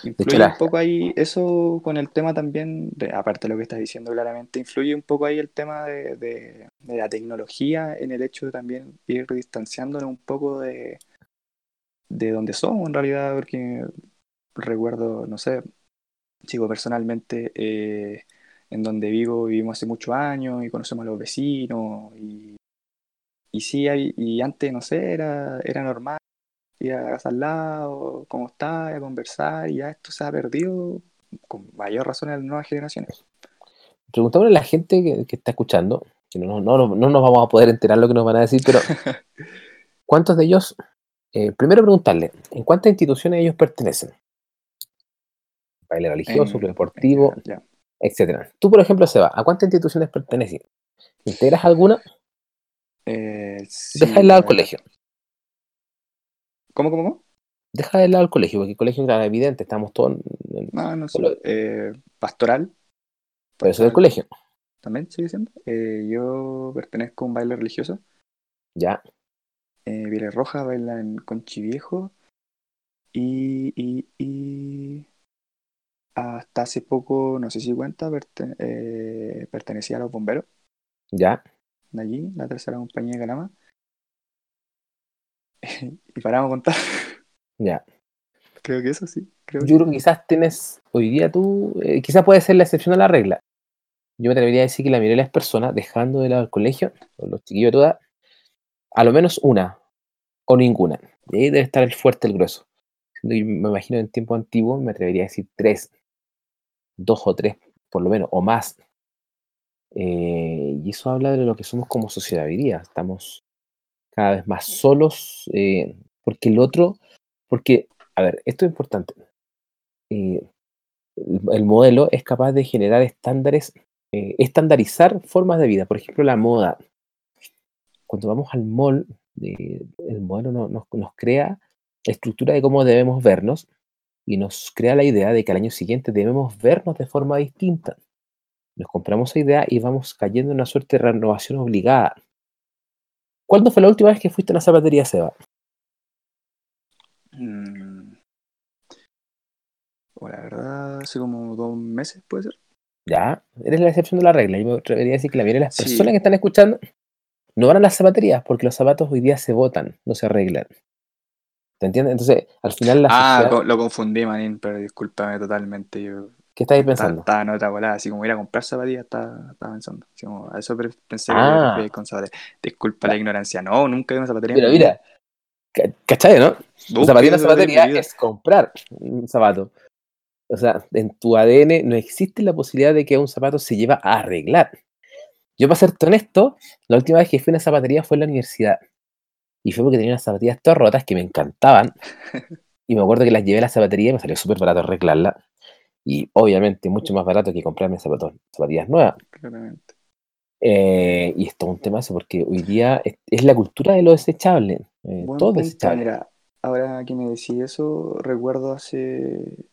Influye un poco ahí eso con el tema también, de, aparte de lo que estás diciendo claramente, influye un poco ahí el tema de, de, de, la tecnología en el hecho de también ir distanciándonos un poco de, de donde somos en realidad, porque recuerdo, no sé, sigo personalmente, eh, en donde vivo, vivimos hace muchos años y conocemos a los vecinos y, y sí, hay, y antes, no sé, era, era normal ir a la casa al lado, cómo está, a conversar, y ya esto se ha perdido con mayor razón en las nuevas generaciones. Preguntémosle a la gente que, que está escuchando, que no, no, no, no, nos vamos a poder enterar lo que nos van a decir, pero ¿cuántos de ellos? Eh, primero preguntarle, ¿en cuántas instituciones ellos pertenecen? Baile religioso, club deportivo, yeah. Etcétera. Tú, por ejemplo, Seba, ¿a cuántas instituciones perteneces? ¿Integras alguna? Eh, sí, Deja de lado el colegio. ¿Cómo, cómo, cómo? Deja de lado el colegio, porque el colegio era evidente, estamos todos. En, no, no sé. Eh, pastoral. Pero eso del colegio. También sigue siendo. Eh, yo pertenezco a un baile religioso. Ya. Eh, Roja baila en Conchiviejo. y, y, y hasta hace poco, no sé si cuenta, eh, pertenecía a los bomberos ¿Ya? de allí, la tercera compañía de Calama. y paramos a contar. Ya. creo que eso sí. Creo Yo creo que quizás tienes, hoy día tú, eh, quizás puede ser la excepción a la regla. Yo me atrevería a decir que la mayoría de las personas, dejando de lado el colegio, los chiquillos de toda, a lo menos una o ninguna. Y ahí debe estar el fuerte, el grueso. Me imagino en tiempo antiguo, me atrevería a decir tres, dos o tres, por lo menos, o más. Eh, y eso habla de lo que somos como sociedad hoy día. Estamos cada vez más solos, eh, porque el otro, porque, a ver, esto es importante. Eh, el, el modelo es capaz de generar estándares, eh, estandarizar formas de vida. Por ejemplo, la moda. Cuando vamos al mall, el modelo no- nos, crea estructura de cómo debemos vernos y nos crea la idea de que al año siguiente debemos vernos de forma distinta. Nos compramos esa idea y vamos cayendo en una suerte de renovación obligada. ¿Cuándo fue la última vez que fuiste a una zapatería, Seba? Mm. O la verdad, hace como dos meses, puede ser. Ya, eres la excepción de la regla. Yo me atrevería a decir que la mayoría de las Sí. personas que están escuchando no van a las zapaterías porque los zapatos hoy día se botan, no se arreglan. ¿Te entiendes? Entonces, al final la Ah, sociedad- lo confundí, manín, pero discúlpame totalmente. Yo ¿qué estáis pensando? estaba en otra volada, así como ir a comprar zapatillas, estaba, estaba pensando. Así como, a eso pensé que Ah. referías con zapatillas. Disculpa la ignorancia. No, nunca a una zapatería. Vida. mira, ca- ¿cachai, no? Una zapatería en zapatería es comprar un zapato. O sea, en tu ADN no existe la posibilidad de que un zapato se lleva a arreglar. Yo, para serte honesto, la última vez que fui a una zapatería fue en la universidad. Y fue porque tenía unas zapatillas todas rotas que me encantaban. Y me acuerdo que las llevé a la zapatería y me salió súper barato arreglarla. Y obviamente mucho más barato que comprarme zapatos, zapatillas nuevas. Claramente. Eh, y esto es un tema porque hoy día es, es la cultura de lo desechable. eh, todo punto. desechable. Mira, ahora que me decís eso, recuerdo hace,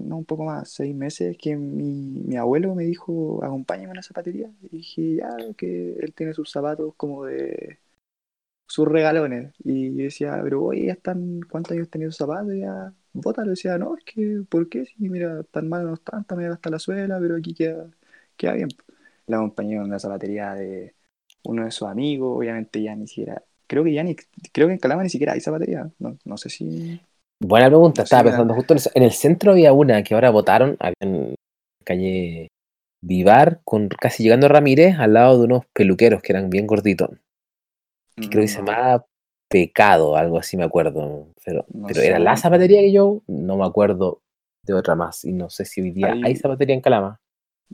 no un poco más, seis meses, que mi, mi abuelo me dijo, acompáñame a una zapatería. Y dije, ya, que él tiene sus zapatos como de sus regalones. Y yo decía, pero oye, ya están, ¿cuántos años tenía esos zapatos? Ya, bótalo. decía, no, es que, ¿por qué? Si mira, tan mal no están, también hasta la suela, pero aquí queda, queda bien. La acompañé a una zapatería de uno de sus amigos, obviamente ya ni siquiera, creo que ya ni, creo que en Calama ni siquiera hay zapatería. No, no sé si. Buena pregunta, No estaba pensando justo en eso. En el centro había una que ahora votaron, había en calle Vivar, con casi llegando a Ramírez, al lado de unos peluqueros que eran bien gorditos. Que creo que se no, llamaba Pecado, algo así me acuerdo. Pero, No pero sé. era la zapatería que yo no me acuerdo de otra más. Y no sé si hoy día Ahí- hay zapatería en Calama.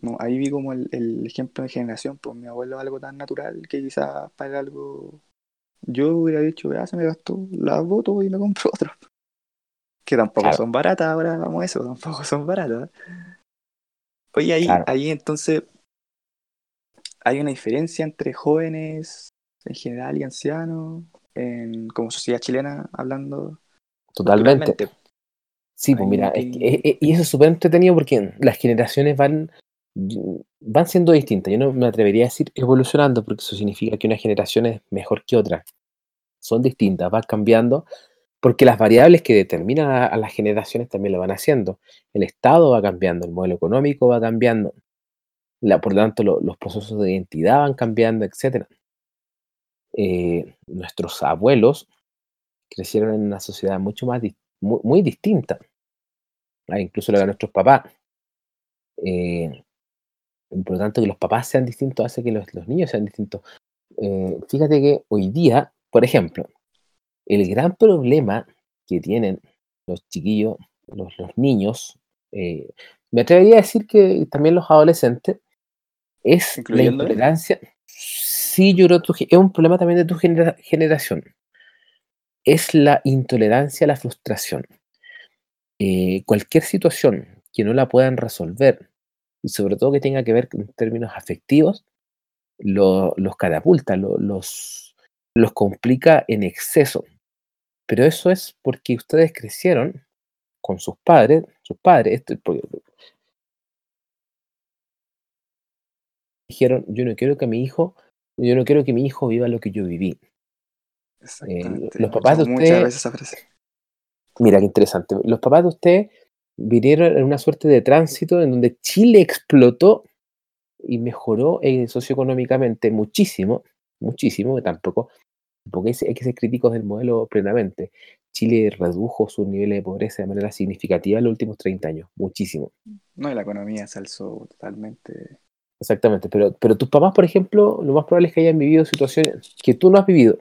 no, ahí vi como el, el ejemplo de generación, pues mi abuelo algo tan natural que quizás para algo. Yo hubiera dicho, ya se me gastó, la voto y me compro otro. Que tampoco Claro. son baratas, ahora vamos a eso, tampoco son baratas. Oye, ahí, Claro. ahí entonces hay una diferencia entre jóvenes en general y ancianos, en, como sociedad chilena, hablando Totalmente. Sí, pues mira, es hay- que- e- e- y eso es súper entretenido porque las generaciones van, van siendo distintas. Yo no me atrevería a decir evolucionando porque eso significa que una generación es mejor que otra. Son distintas, van cambiando porque las variables que determinan a, a las generaciones también lo van haciendo. El Estado va cambiando, el modelo económico va cambiando, la, por lo tanto lo- los procesos de identidad van cambiando, etc. nuestros abuelos crecieron en una sociedad mucho más muy, muy distinta, a incluso la de nuestros papás. Eh, por lo tanto, que los papás sean distintos hace que los, los niños sean distintos. Eh, fíjate que hoy día, por ejemplo, el gran problema que tienen los chiquillos, los, los niños, eh, me atrevería a decir que también los adolescentes, es la intolerancia. Sí, yo creo que es un problema también de tu genera- generación. Es la intolerancia a la frustración. Eh, cualquier situación que no la puedan resolver y sobre todo que tenga que ver con términos afectivos, lo- los catapulta, lo- los, los complica en exceso. Pero eso es porque ustedes crecieron con sus padres, sus padres, esto, dijeron, yo no quiero que mi hijo, yo no quiero que mi hijo viva lo que yo viví. Exactamente. los papás de escuchado muchas usted- veces frase. Mira, qué interesante. Los papás de usted vinieron en una suerte de tránsito en donde Chile explotó y mejoró eh, socioeconómicamente muchísimo, muchísimo, que tampoco, porque hay, que ser críticos del modelo plenamente. Chile redujo sus niveles de pobreza de manera significativa en los últimos 30 años, muchísimo. No, y la economía se alzó totalmente. Exactamente, pero, pero tus papás, por ejemplo, lo más probable es que hayan vivido situaciones que tú no has vivido.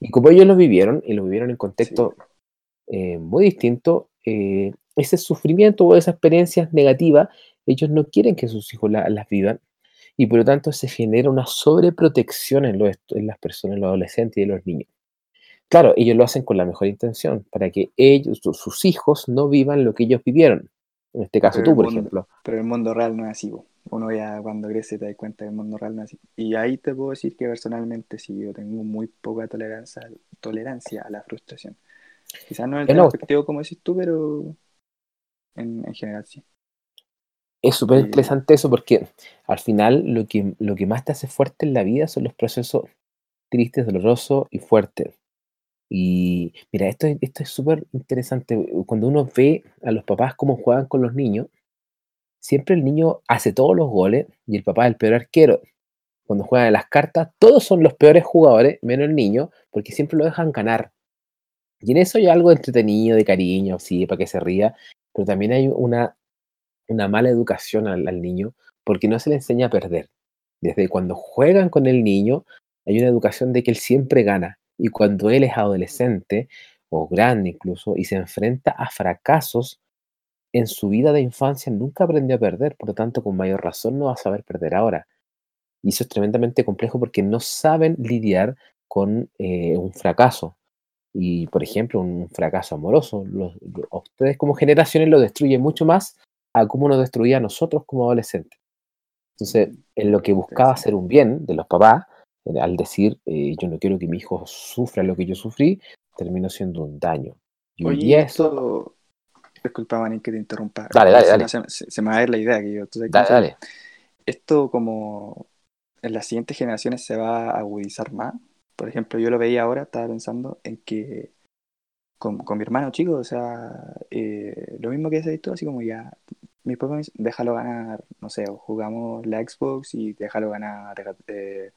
Y como ellos lo vivieron, y lo vivieron en contexto eh, muy distinto, eh, ese sufrimiento o esa experiencia negativa, ellos no quieren que sus hijos las vivan y por lo tanto se genera una sobreprotección en, en las personas, en los adolescentes y en los niños. Claro, ellos lo hacen con la mejor intención, para que ellos, sus hijos, no vivan lo que ellos vivieron. En este caso tú, por ejemplo. Pero el mundo real no es así. Uno ya cuando crece te da cuenta que el mundo real no es así. Y ahí te puedo decir que personalmente sí, yo tengo muy poca tolerancia, tolerancia a la frustración. Quizás no en el aspecto como decís tú, pero en, general sí. Es súper interesante eso porque al final lo que, lo que más te hace fuerte en la vida son los procesos tristes, dolorosos y fuertes. Y mira, esto, esto es súper interesante. Cuando uno ve a los papás cómo juegan con los niños, siempre el niño hace todos los goles y el papá es el peor arquero. Cuando juegan las cartas, todos son los peores jugadores, menos el niño, porque siempre lo dejan ganar. Y en eso hay algo entretenido, de cariño, sí, para que se ría, pero también hay una, una mala educación al, niño porque no se le enseña a perder. Desde cuando juegan con el niño, hay una educación de que él siempre gana. Y cuando él es adolescente o grande incluso y se enfrenta a fracasos en su vida de infancia, nunca aprendió a perder. Por lo tanto, con mayor razón no va a saber perder ahora. Y eso es tremendamente complejo porque no saben lidiar con eh, un fracaso y, por ejemplo, un fracaso amoroso. Los, a ustedes como generaciones lo destruyen mucho más a cómo nos destruía a nosotros como adolescentes. Entonces, en lo que buscaba hacer un bien de los papás, al decir eh, yo no quiero que mi hijo sufra lo que yo sufrí, terminó siendo un daño. Y Oye, esto... Disculpa, Manín, que te interrumpa. Dale, dale, dale. Se, me va a ver la idea que yo. dale, dale. Esto como en las siguientes generaciones se va a agudizar más por ejemplo, yo lo veía ahora, estaba pensando en que con, mi hermano chico, o sea, eh, lo mismo que ese tú, así como ya, mi papá me dice, déjalo ganar, no sé, jugamos la Xbox y déjalo ganar, eh,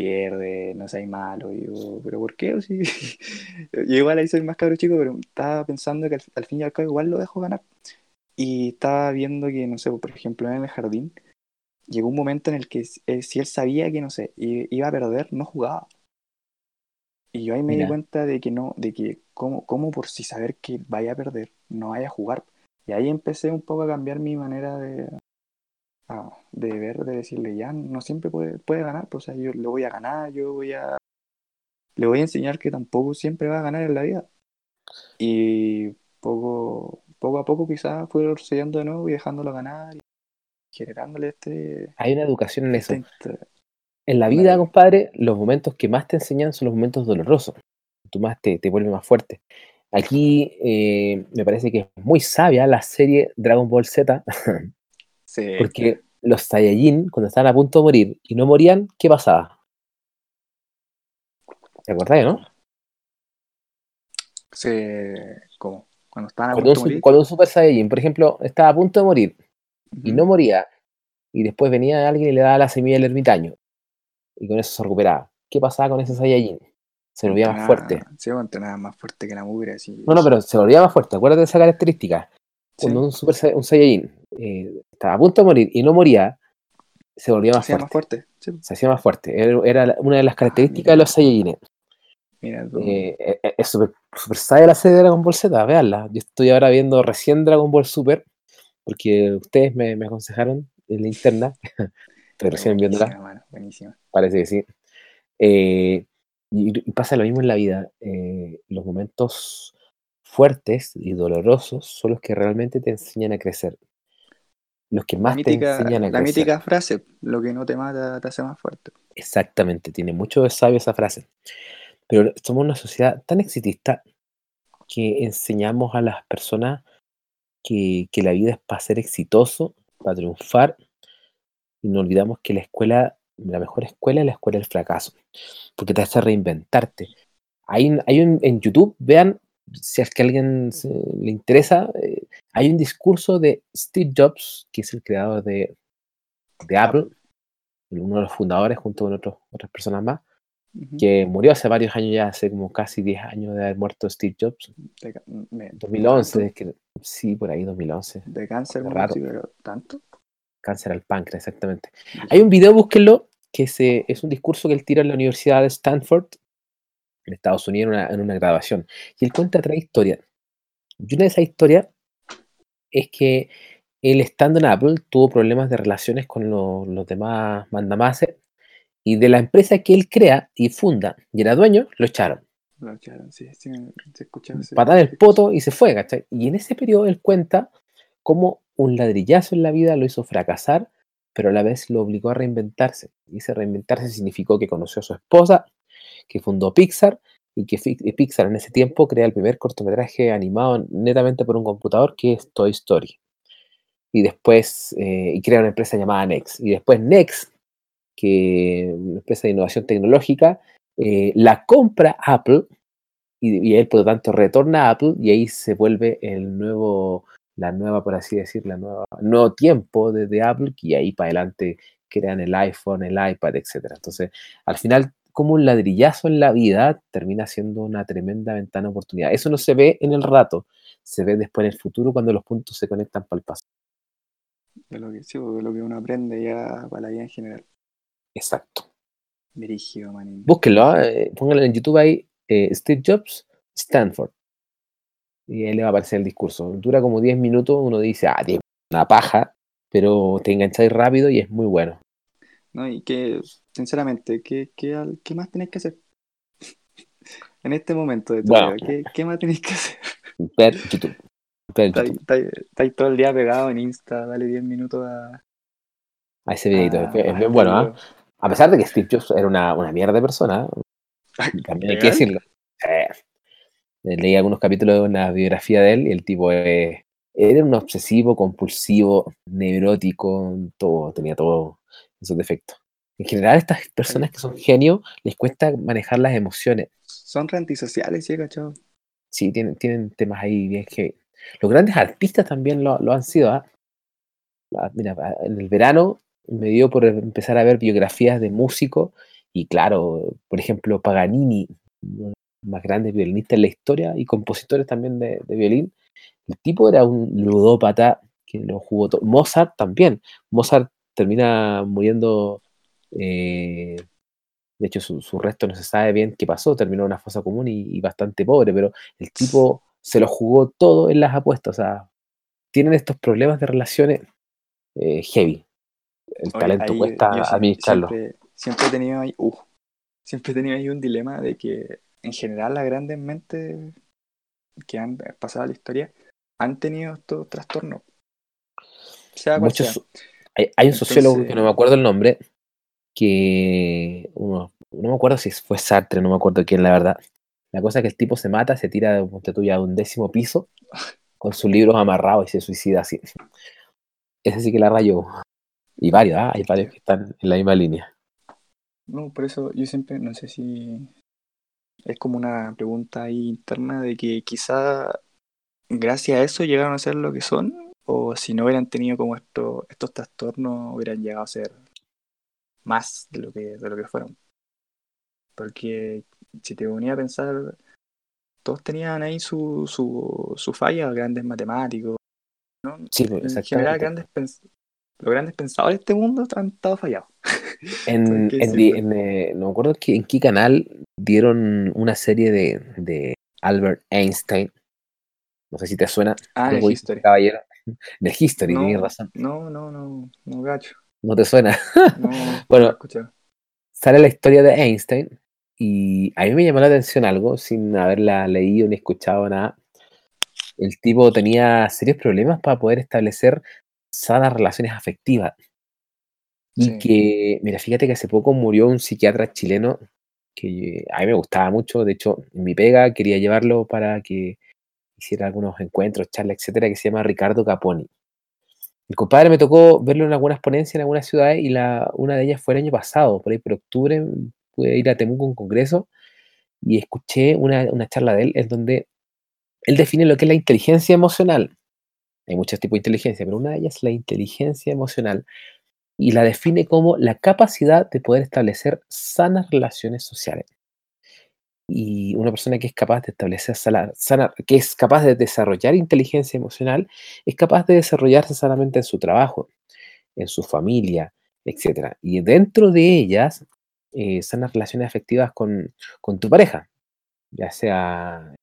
pierde, no sé, malo, y yo, pero ¿por qué? O yo igual ahí soy más cabro chico, pero estaba pensando que al, fin y al cabo igual lo dejo ganar. Y estaba viendo que, no sé, por ejemplo, en el jardín, llegó un momento en el que eh, si él sabía que, no sé, iba a perder, no jugaba. Y yo ahí me di cuenta de que no, de que cómo, cómo por si saber que vaya a perder, no vaya a jugar. Y ahí empecé un poco a cambiar mi manera de, de ver, de decirle, ya no siempre puede, puede ganar, pues o sea, yo le voy a ganar, yo voy a le voy a enseñar que tampoco siempre va a ganar en la vida. Y poco, poco a poco quizás fue retrocediendo de nuevo y dejándolo ganar y generándole este... Hay una educación en eso. Este en la vida, compadre, los momentos que más te enseñan son los momentos dolorosos. Tú más te, te vuelves más fuerte. Aquí eh, me parece que es muy sabia la serie Dragon Ball Z. sí. Porque los Saiyajin, cuando estaban a punto de morir y no morían, ¿qué pasaba? ¿Te acuerdas, no? Sí, ¿cómo? Cuando estaban a punto de morir. Cuando un Super Saiyajin, por ejemplo, estaba a punto de morir y no moría, y después venía alguien y le daba la semilla del ermitaño, y con eso se recuperaba. ¿Qué pasaba con ese Saiyajin? Se volvía más fuerte. Se nada más fuerte que la mugre. No, no, pero se volvía más fuerte. Acuérdate de esa característica. Cuando un, super, un Saiyajin eh, estaba a punto de morir y no moría, se volvía más, fuerte. Se hacía más fuerte. Era, una de las características de los Saiyajines. Mira, eh, eh, es súper super la serie de Dragon Ball Z, veanla. Yo estoy ahora viendo recién Dragon Ball Super, porque ustedes me, me aconsejaron en la interna Estoy recién viéndola. Parece que sí. Eh, y, pasa lo mismo en la vida. Eh, los momentos fuertes y dolorosos son los que realmente te enseñan a crecer. Los que más te enseñan a crecer. La mítica frase, lo que no te mata te hace más fuerte. Exactamente, tiene mucho de sabio esa frase. Pero somos una sociedad tan exitista que enseñamos a las personas que, que la vida es para ser exitoso, para triunfar y no olvidamos que la escuela, la mejor escuela es la escuela del fracaso, porque te hace reinventarte. Hay, hay un, en YouTube, vean si es que a alguien le interesa, eh, hay un discurso de Steve Jobs, que es el creador de, de Apple, uno de los fundadores junto con otros, otras personas más, que murió hace varios años ya, hace como casi 10 años de haber muerto Steve Jobs. De, 2011, que, sí, por ahí 2011. De cáncer, ¿tanto? Cáncer al páncreas, exactamente. Hay un video, búsquenlo, que se, es un discurso que él tira en la Universidad de Stanford, en Estados Unidos, en una, grabación. Y él cuenta otra historia. Y una de esas historias es que él estando en Apple tuvo problemas de relaciones con los demás mandamases y de la empresa que él crea y funda y era dueño, lo echaron. Lo echaron, sí, sí, se escuchaba. Patada el poto y se fue, ¿cachai? Y en ese periodo él cuenta cómo un ladrillazo en la vida lo hizo fracasar, pero a la vez lo obligó a reinventarse. Y ese reinventarse significó que conoció a su esposa, que fundó Pixar y que Pixar en ese tiempo crea el primer cortometraje animado netamente por un computador que es Toy Story. Y después, eh, y crea una empresa llamada Next. Y después Next que una empresa de innovación tecnológica, eh, la compra Apple y, él por lo tanto retorna a Apple y ahí se vuelve el nuevo, la nueva, por así decir, la nueva, nuevo tiempo de, Apple y ahí para adelante crean el iPhone, el iPad, etc. Entonces, al final, como un ladrillazo en la vida termina siendo una tremenda ventana de oportunidad. Eso no se ve en el rato, se ve después en el futuro cuando los puntos se conectan para el paso. De lo que, sí, de lo que uno aprende ya para la vida en general. Exacto. Búsquelo, Búsquenlo, ¿eh? pónganlo en YouTube ahí, eh, Steve Jobs, Stanford. Y ahí le va a aparecer el discurso. Dura como 10 minutos, uno dice, ah, tiene una paja, pero te engancháis rápido y es muy bueno. No, y que, sinceramente, ¿qué, qué, qué más tenéis que hacer? en este momento de tu vida, ¿qué, ¿qué, más tenéis que hacer? Ver YouTube. Estáis todo el día pegado en Insta, dale 10 minutos a, a ese videito. Ah, es bien bueno, ¿ah? A pesar de que Steve Jobs era una, una mierda de persona, también hay que decirlo. Eh, leí algunos capítulos de una biografía de él y el tipo era un obsesivo, compulsivo, neurótico, todo, tenía todos esos defectos. En general, estas personas que son genios les cuesta manejar las emociones. Son antisociales, sí. Sí, tienen, tienen temas ahí bien que. Los grandes artistas también lo, lo han sido. ¿ah? Mira, en el verano me dio por empezar a ver biografías de músicos y claro, por ejemplo, Paganini, uno de los más grandes violinistas en la historia y compositores también de, violín. El tipo era un ludópata que lo jugó todo. Mozart también. Mozart termina muriendo, eh, de hecho su, resto no se sabe bien qué pasó, terminó en una fosa común y, bastante pobre, pero el tipo se lo jugó todo en las apuestas. O sea, tienen estos problemas de relaciones eh, heavy el talento cuesta administrarlo. Siempre, he tenido ahí, uh, siempre he tenido ahí un dilema de que en general las grandes mentes que han pasado la historia han tenido estos trastornos. Muchos, hay, un sociólogo que no me acuerdo el nombre, que no me acuerdo si fue Sartre, no me acuerdo quién, la verdad. La cosa es que el tipo se mata, se tira de un décimo piso con sus libros amarrados y se suicida así. Ese sí que la rayó. Y varios, ¿ah? hay varios que están en la misma línea. No, por eso yo siempre, no sé si es como una pregunta ahí interna de que quizá gracias a eso llegaron a ser lo que son, o si no hubieran tenido como esto, estos trastornos, hubieran llegado a ser más de lo que, de lo que fueron. Porque si te ponía a pensar, todos tenían ahí su, su, su falla, grandes matemáticos, ¿no? Sí, pues, en general grandes los grandes pensadores de este mundo han estado fallados. En, eh, no me acuerdo en qué canal dieron una serie de, Albert Einstein. No sé si te suena. Ah, el History. Caballero. De History, tienes razón. No, no, no, no, gacho. ¿No te suena? No, bueno, sale la historia de Einstein y a mí me llamó la atención algo sin haberla leído ni escuchado nada. El tipo tenía serios problemas para poder establecer sanas relaciones afectivas. Y que, mira, fíjate que hace poco murió un psiquiatra chileno que a mí me gustaba mucho. De hecho, en mi pega quería llevarlo para que hiciera algunos encuentros, charlas, etcétera, que se llama Ricardo Caponi. El compadre me tocó verlo en algunas ponencias en algunas ciudades y la, una de ellas fue el año pasado, por ahí por octubre, pude ir a Temuco un congreso y escuché una, una charla de él en donde él define lo que es la inteligencia emocional. Hay muchos tipos de inteligencia, pero una de ellas es la inteligencia emocional y la define como la capacidad de poder establecer sanas relaciones sociales. Y una persona que es capaz de establecer sana, que es capaz de desarrollar inteligencia emocional, es capaz de desarrollarse sanamente en su trabajo, en su familia, etc. Y dentro de ellas, eh, sanas relaciones afectivas con, con tu pareja, ya sea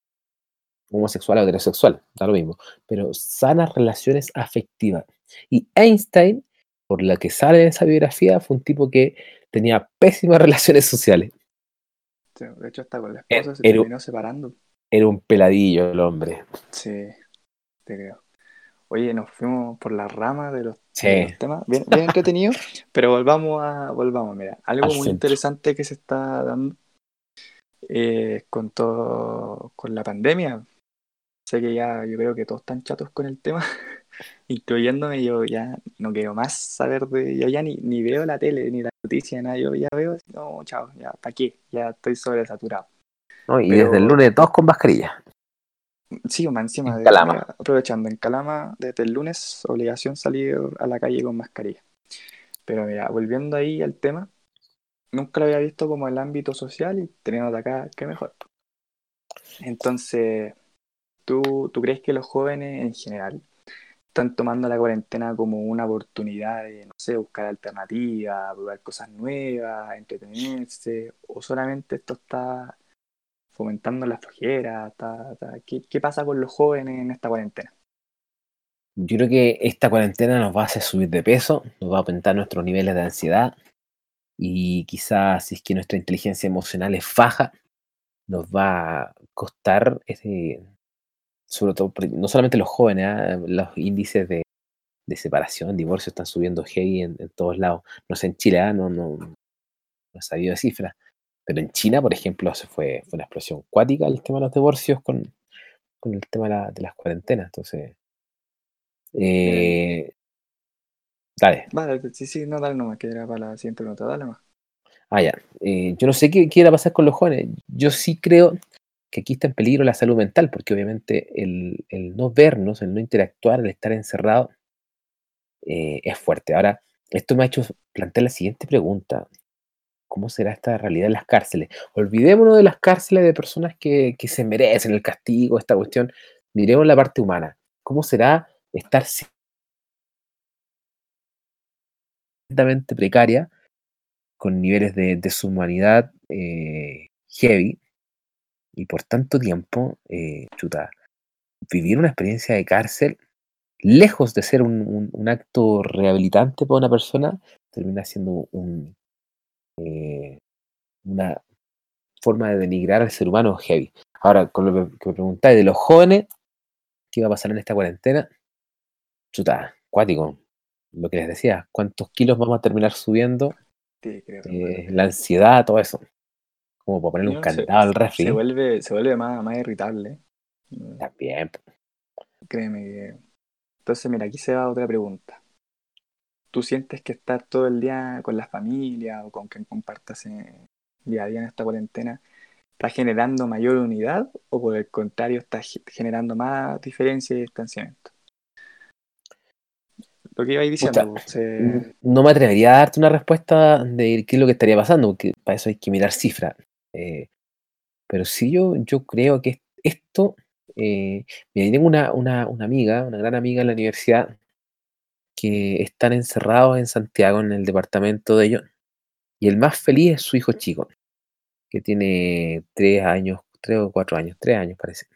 homosexual o heterosexual, da lo mismo, pero sanas relaciones afectivas. Y Einstein, por la que sale en esa biografía, fue un tipo que tenía pésimas relaciones sociales. De hecho, hasta con la esposa se terminó separando. Era un peladillo el hombre. Sí, te creo. Oye, nos fuimos por la rama de los, temas, bien, bien entretenido, pero volvamos a, volvamos, mira, algo muy interesante que se está dando eh, con todo, con la pandemia, sé que ya yo creo que todos están chatos con el tema, incluyéndome, yo ya no quiero más saber de, yo ya ni, ni veo la tele, ni la noticia, nada, yo ya veo, no, chao, ya, ¿para qué? Ya estoy sobresaturado. No, y desde el lunes todos con mascarilla. Sí, más encima, de, Calama. aprovechando, en Calama, desde el lunes, obligación salir a la calle con mascarilla. Pero mira, volviendo ahí al tema, nunca lo había visto como el ámbito social y teniendo acá, qué mejor. Entonces, ¿Tú, crees que los jóvenes en general están tomando la cuarentena como una oportunidad de, no sé, buscar alternativas, probar cosas nuevas, entretenerse? ¿O solamente esto está fomentando la flojera? ¿Qué, pasa con los jóvenes en esta cuarentena? Yo creo que esta cuarentena nos va a hacer subir de peso, nos va a aumentar nuestros niveles de ansiedad y quizás si es que nuestra inteligencia emocional es baja, nos va a costar ese, sobre todo, no solamente los jóvenes, ¿ah? los índices de, separación, divorcio están subiendo heavy en, todos lados. No sé, en Chile, ¿ah? no, no, no he sabido de cifras, pero en China, por ejemplo, se fue, fue una explosión cuática el tema de los divorcios con, con el tema de, las cuarentenas. Entonces, eh, dale. Vale, sí, sí, no, dale nomás, que era para la siguiente nota, dale más. Ah, ya. Eh, yo no sé qué quiera pasar con los jóvenes. Yo sí creo que aquí está en peligro la salud mental, porque obviamente el, no vernos, el no interactuar, el estar encerrado, eh, es fuerte. Ahora, esto me ha hecho plantear la siguiente pregunta. ¿Cómo será esta realidad en las cárceles? Olvidémonos de las cárceles de personas que, se merecen el castigo, esta cuestión. Miremos la parte humana. ¿Cómo será estar precaria, con niveles de deshumanidad eh, heavy, y por tanto tiempo, eh, chuta, vivir una experiencia de cárcel, lejos de ser un, acto rehabilitante para una persona, termina siendo un, eh, una forma de denigrar al ser humano heavy. Ahora, con lo que me preguntáis de los jóvenes, ¿qué va a pasar en esta cuarentena? Chuta, cuático. Lo que les decía, ¿cuántos kilos vamos a terminar subiendo? Eh, la ansiedad, todo eso como para ponerle un candado al refri. Se vuelve, se vuelve más, más irritable. También. Créeme que. Entonces, mira, aquí se va otra pregunta. ¿Tú sientes que estar todo el día con la familia o con quien compartas día a día en esta cuarentena está generando mayor unidad o por el contrario está generando más diferencia y distanciamiento? Lo que iba diciendo. No me atrevería a darte una respuesta de qué es lo que estaría pasando, porque para eso hay que mirar cifras. Eh, pero sí yo, yo creo que esto, eh, mira, tengo una, una, una, amiga, una gran amiga en la universidad, que están encerrados en Santiago, en el departamento de ellos, y el más feliz es su hijo chico, que tiene tres años, tres o cuatro años, tres años parece.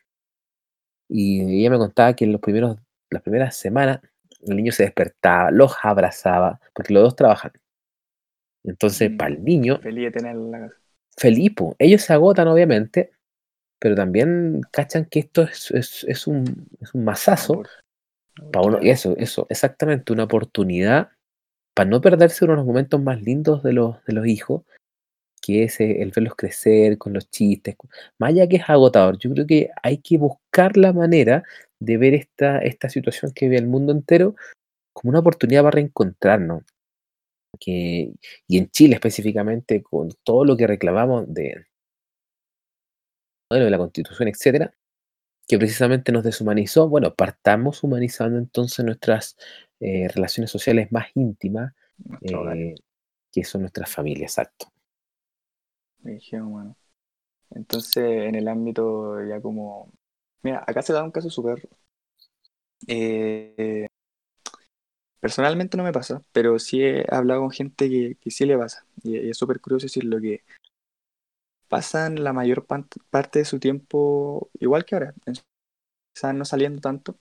Y ella me contaba que en los primeros, las primeras semanas el niño se despertaba, los abrazaba, porque los dos trabajan. Entonces, mm, para el niño. Feliz de tenerlo en la casa. Felipo. Ellos se agotan, obviamente, pero también cachan que esto es, un, es un masazo. Para uno, y eso, eso, exactamente, una oportunidad para no perderse uno de los momentos más lindos de los, de los hijos, que es el verlos crecer con los chistes. Más allá que es agotador, yo creo que hay que buscar la manera de ver esta, esta situación que vive el mundo entero como una oportunidad para reencontrarnos que, y en Chile específicamente, con todo lo que reclamamos de, de la constitución, etcétera, que precisamente nos deshumanizó. Bueno, partamos humanizando entonces nuestras eh, relaciones sociales más íntimas, eh, que son nuestras familias, exacto. bueno. Entonces, en el ámbito ya como... Mira, acá se da un caso súper... Eh, personalmente no me pasa, pero sí he hablado con gente que, sí le pasa. Y, es súper curioso decirlo que pasan la mayor parte de su tiempo igual que ahora. Quizás no saliendo tanto,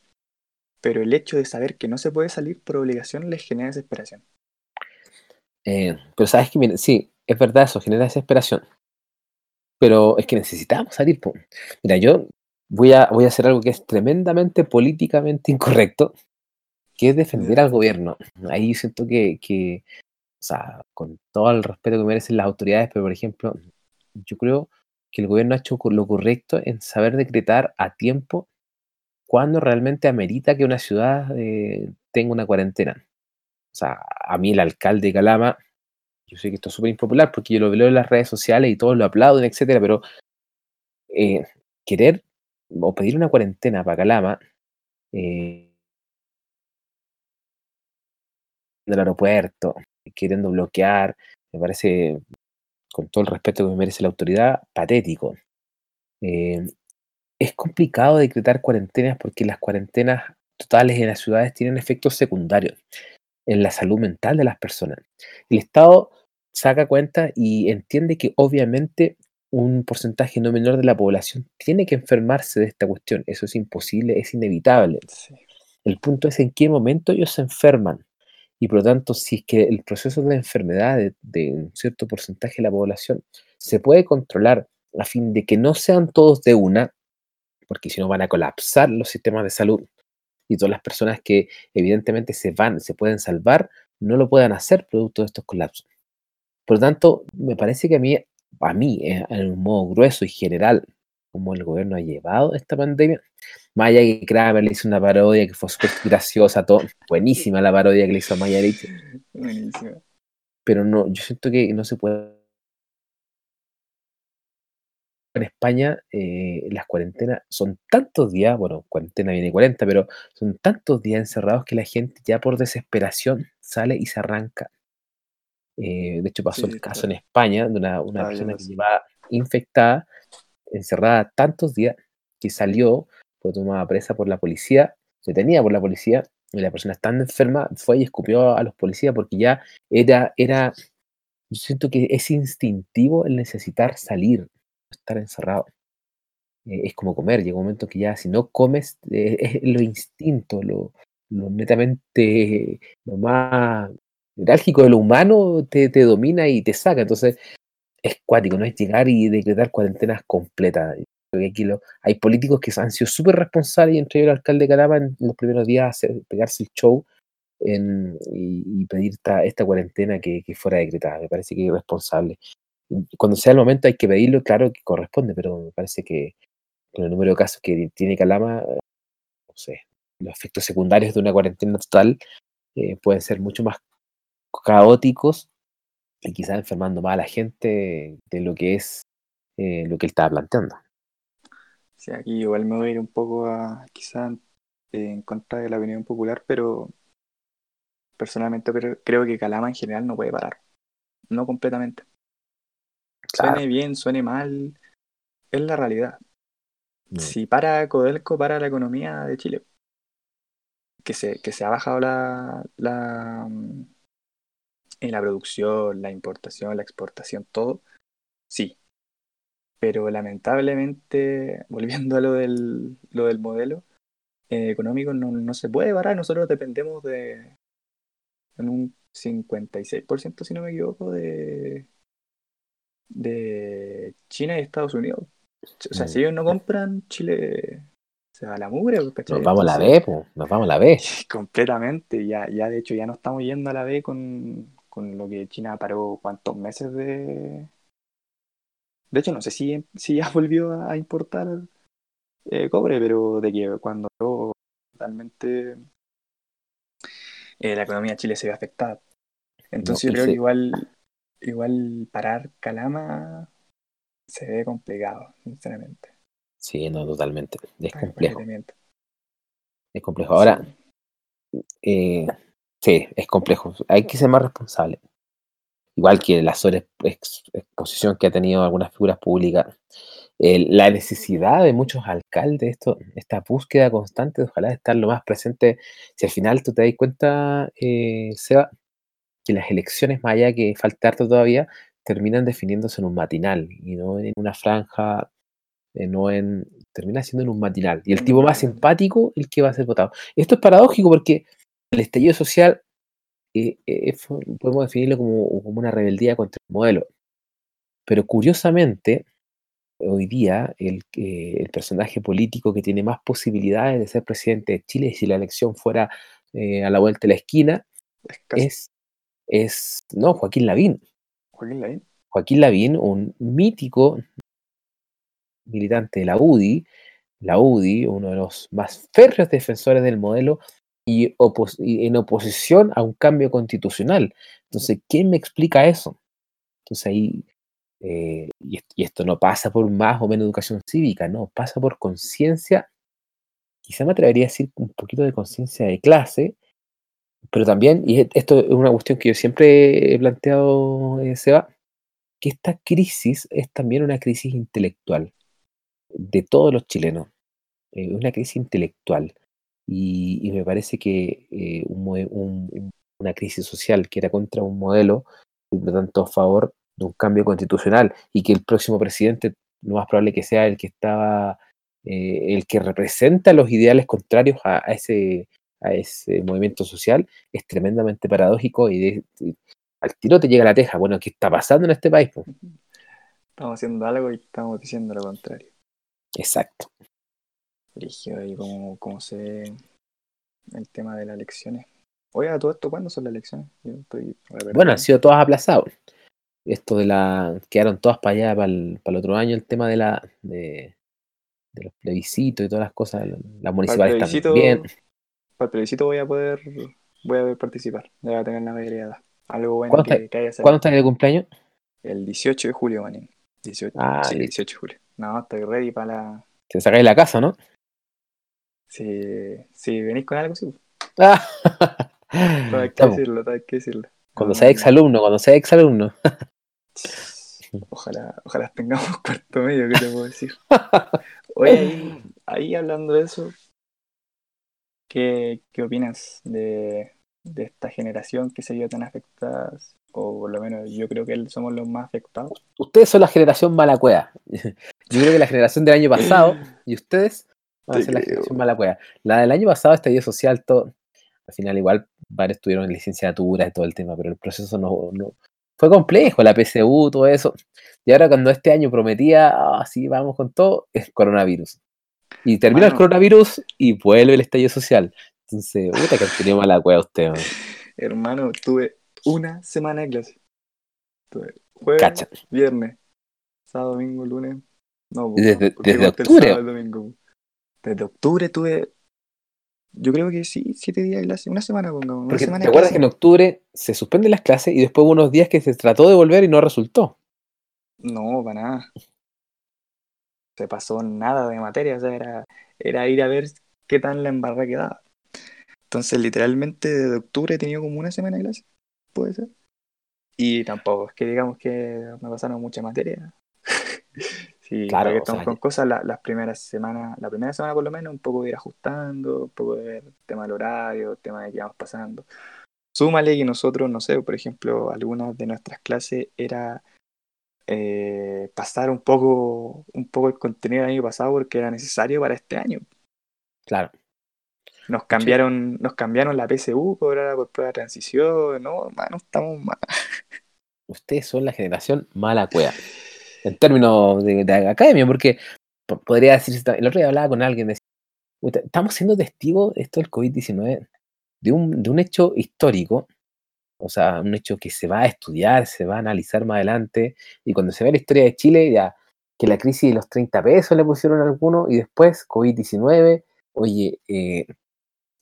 pero el hecho de saber que no se puede salir por obligación les genera desesperación. Eh, pero sabes que, sí, es verdad eso, genera desesperación. Pero es que necesitamos salir. Mira, yo voy a, voy a hacer algo que es tremendamente políticamente incorrecto, que es defender al gobierno. Ahí siento que, que, o sea, con todo el respeto que merecen las autoridades, pero por ejemplo, yo creo que el gobierno ha hecho lo correcto en saber decretar a tiempo cuando realmente amerita que una ciudad eh, tenga una cuarentena. O sea, a mí el alcalde de Calama, yo sé que esto es súper impopular porque yo lo veo en las redes sociales y todos lo aplauden, etcétera, pero eh, querer o pedir una cuarentena para Calama eh, del aeropuerto, queriendo bloquear, me parece con todo el respeto que me merece la autoridad, patético. Eh, es complicado decretar cuarentenas porque las cuarentenas totales en las ciudades tienen efectos secundarios en la salud mental de las personas. El Estado saca cuenta y entiende que obviamente un porcentaje no menor de la población tiene que enfermarse de esta cuestión. Eso es imposible, es inevitable. El punto es en qué momento ellos se enferman. Y por lo tanto, si es que el proceso de enfermedad de, un cierto porcentaje de la población se puede controlar a fin de que no sean todos de una, porque si no van a colapsar los sistemas de salud y todas las personas que evidentemente se van, se pueden salvar, no lo puedan hacer producto de estos colapsos. Por lo tanto, me parece que a mí, a mí, eh, en un modo grueso y general, como el gobierno ha llevado esta pandemia, Maya que Kramer le hizo una parodia que fue súper graciosa, todo, buenísima la parodia que le hizo a Maya Buenísima. Pero no, yo siento que no se puede. En España eh, las cuarentenas son tantos días, bueno, cuarentena viene 40, pero son tantos días encerrados que la gente ya por desesperación sale y se arranca. Eh, de hecho, pasó el caso en España de una, una persona que llevaba infectada, encerrada tantos días, que salió, fue tomada presa por la policía, detenida por la policía, y la persona estando enferma fue y escupió a los policías porque ya era, era, yo siento que es instintivo el necesitar salir, estar encerrado. Eh, es como comer, llega un momento que ya si no comes, eh, es lo instinto, lo, lo netamente, lo más neurálgico de lo humano te, te, domina y te saca. Entonces, es cuático, no es llegar y decretar cuarentenas completas hay políticos que han sido súper responsables y entre ellos el alcalde de Calama en los primeros días hacer, pegarse el show y, pedir esta, cuarentena que, fuera decretada. Me parece que es irresponsable. Cuando sea el momento hay que pedirlo, claro que corresponde, pero me parece que con el número de casos que tiene Calama, no sé, los efectos secundarios de una cuarentena total eh, pueden ser mucho más caóticos y quizás enfermando más a la gente de lo que es eh, lo que él estaba planteando. Sí, aquí igual me voy a ir un poco a quizás en contra de la opinión popular, pero personalmente creo que Calama en general no puede parar. No completamente. Suene bien, suene mal, es la realidad. Mm. Si para Codelco, para la economía de Chile. Que se, que se ha bajado la, la, en la producción, la importación, la exportación, todo. Sí, pero lamentablemente, volviendo a lo del, lo del modelo eh, económico, no, no, se puede parar. Nosotros dependemos de en un 56%, si no me equivoco, de, de China y Estados Unidos. O sea, si mm. ellos no compran, Chile se va a la mugre. Nos vamos a la B, pues, nos vamos a la B. Completamente, ya, ya de hecho ya no estamos yendo a la B con, con lo que China paró cuántos meses de, de hecho, no sé si, si ya volvió a importar eh, cobre, pero de que cuando totalmente eh, la economía de Chile se ve afectada. Entonces yo creo que igual, igual parar Calama se ve complicado, sinceramente. Sí, no, totalmente. Es complejo. Es complejo. Ahora, eh, sí, es complejo. Hay que ser más responsable. Igual que la sobreexposición que ha tenido algunas figuras públicas. Eh, la necesidad de muchos alcaldes, esto, esta búsqueda constante de ojalá estar lo más presente. Si al final tú te das cuenta, eh, Seba, que las elecciones, más allá que falta todavía, terminan definiéndose en un matinal y no en una franja, eh, no en. termina siendo en un matinal. Y el tipo más simpático, el que va a ser votado. Esto es paradójico porque el estallido social eh, eh, podemos definirlo como, como una rebeldía contra el modelo. Pero curiosamente, hoy día el, que- el personaje político que tiene más posibilidades de ser presidente de Chile si la elección fuera eh, a la vuelta de la esquina es, es no, Joaquín Lavín. Joaquín Lavín. Joaquín Lavín, un mítico militante de la UDI, la UDI, uno de los más férreos defensores del modelo y, en oposición a un cambio constitucional. Entonces, ¿quién me explica eso? Entonces ahí, eh, y, est- y esto no pasa por más o menos educación cívica, no, pasa por conciencia, quizá me atrevería a decir un poquito de conciencia de clase, pero también, y esto es una cuestión que yo siempre he planteado, eh, Seba, que esta crisis es también una crisis intelectual de todos los chilenos, eh, una crisis intelectual. Y, y me parece que eh, un un- un- una crisis social que era contra un modelo, y por lo tanto a favor de un cambio constitucional, y que el próximo presidente, lo más probable que sea el que estaba, eh, el que representa los ideales contrarios a, a ese, a ese movimiento social, es tremendamente paradójico y, de- y al tiro te llega la teja. Bueno, ¿qué está pasando en este país? Estamos haciendo algo y estamos diciendo lo contrario. Exacto. Brígido y cómo se ve el tema de las elecciones. Oiga, todo esto, ¿cuándo son las elecciones? Yo estoy Bueno, han sido todas aplazadas. Esto de la. Quedaron todas para allá, para el, para el otro año, el tema de la. De, de los plebiscitos y todas las cosas. la- Las municipales plebiscito, también. para el plebiscito voy a poder, voy a poder participar. Voy a tener la mayoría. Algo bueno ¿Cuándo que, que haya salido. ¿Cuándo está el cumpleaños? El 18 de julio, manín. 18, Ah, sí, listo. 18 de julio. No, estoy ready para la... Te sacáis la casa, ¿no? Si, si venís con algo, sí. Ah, Todo hay que decirlo, todo hay que decirlo. cuando sea no, exalumno, cuando sea exalumno. Ojalá, ojalá tengamos cuarto medio, ¿qué te puedo decir? Oye, ahí, ahí hablando de eso, ¿qué, qué opinas de, de esta generación que se vio tan afectada? O por lo menos yo creo que somos los más afectados. Ustedes son la generación malacuea. Yo creo que la generación del año pasado y ustedes la del año pasado, estallido social, todo. Al final, igual, varios tuvieron licenciatura y todo el tema, pero el proceso no, no- fue complejo, la PSU, todo eso. Y ahora, cuando este año prometía, ah, sí, vamos con todo, es coronavirus. Y termina el coronavirus y vuelve el estallido social. Entonces, puta que han tenido mala cueva usted, man. Hermano, tuve una semana de clase. Tuve jueves, Cacha. viernes, sábado, domingo, lunes. No, Desde- conté el octubre. sábado el domingo. Desde octubre tuve, yo creo que sí, siete días de clase, una semana, pongamos, una semana te acuerdas que en octubre se suspenden las clases y después hubo unos días que se trató de volver y no resultó. No, para nada. Se pasó nada de materia, o sea, era, era ir a ver qué tan la embarrada quedaba. Entonces, literalmente, desde octubre he tenido como una semana de clase, puede ser. Y tampoco, es que digamos que me pasaron mucha materia. Sí, Claro, o estamos sea, con cosas, la- las primeras semanas, la primera semana por lo menos, un poco de ir ajustando, un poco de ver el tema del horario, el tema de qué vamos pasando. Súmale que nosotros, no sé, por ejemplo, algunas de nuestras clases era eh, pasar un poco, un poco el contenido del año pasado porque era necesario para este año. Claro. Nos cambiaron, nos cambiaron la PSU por ahora por prueba de transición, no, hermano, estamos mal. Ustedes son la generación mala cueva. En términos de, de academia, porque po- podría decir, el otro día hablaba con alguien, decía, "Puta, estamos siendo testigos esto del COVID-19, de un, de un hecho histórico, o sea, un hecho que se va a estudiar, se va a analizar más adelante, y cuando se ve la historia de Chile, ya que la crisis de los 30 pesos le pusieron a algunos, y después COVID-19, oye, eh,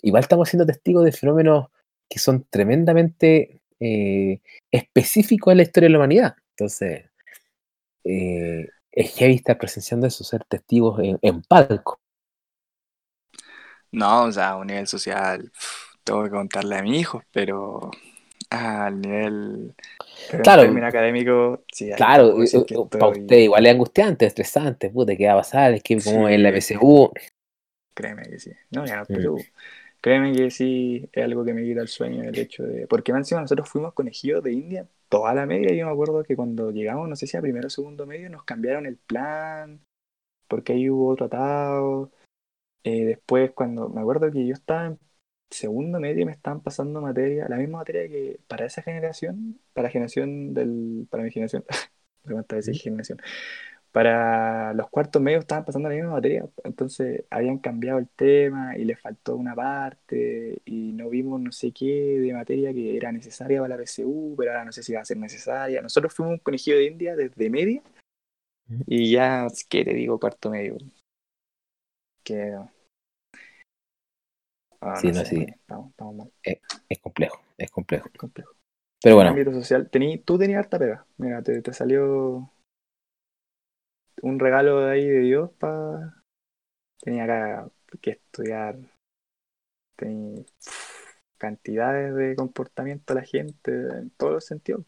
igual estamos siendo testigos de fenómenos que son tremendamente eh, específicos en la historia de la humanidad. Entonces, eh, es heavy estar presenciando eso, ser testigos en, en palco. No, o sea, a un nivel social, tengo que contarle a mi hijo, pero al nivel pero Claro. en términos académicos, sí, Claro, decir que para estoy- usted igual es angustiante, estresante, puta, ¿qué va a pasar? Es que como en la PSU, Créeme que sí. No, ya no, Mm. pero créeme que sí es algo que me quita el sueño el hecho de. Porque encima nosotros fuimos conejillos de India toda la media. Yo me acuerdo que cuando llegamos, no sé si a primero o segundo medio, nos cambiaron el plan. Porque ahí hubo otro atado. Eh, después, cuando me acuerdo que yo estaba en segundo medio, me estaban pasando materia, la misma materia que para esa generación, para la generación del. Para mi generación. me decir generación para los cuartos medios estaban pasando la misma materia, entonces habían cambiado el tema y les faltó una parte y no vimos no sé qué de materia que era necesaria para la PSU, pero ahora no sé si va a ser necesaria. Nosotros fuimos un conejillo de India desde media y ya, ¿qué te digo? Cuarto medio. Que... Ah, Sí, no, sé, sí. Estamos, estamos mal, es complejo, es complejo. complejo. Pero En bueno, social, tení, tú tenías harta pega. Mira, te, te salió un regalo de ahí de Dios para. Tenía acá que estudiar. Tenía cantidades de comportamiento de la gente en todos los sentidos.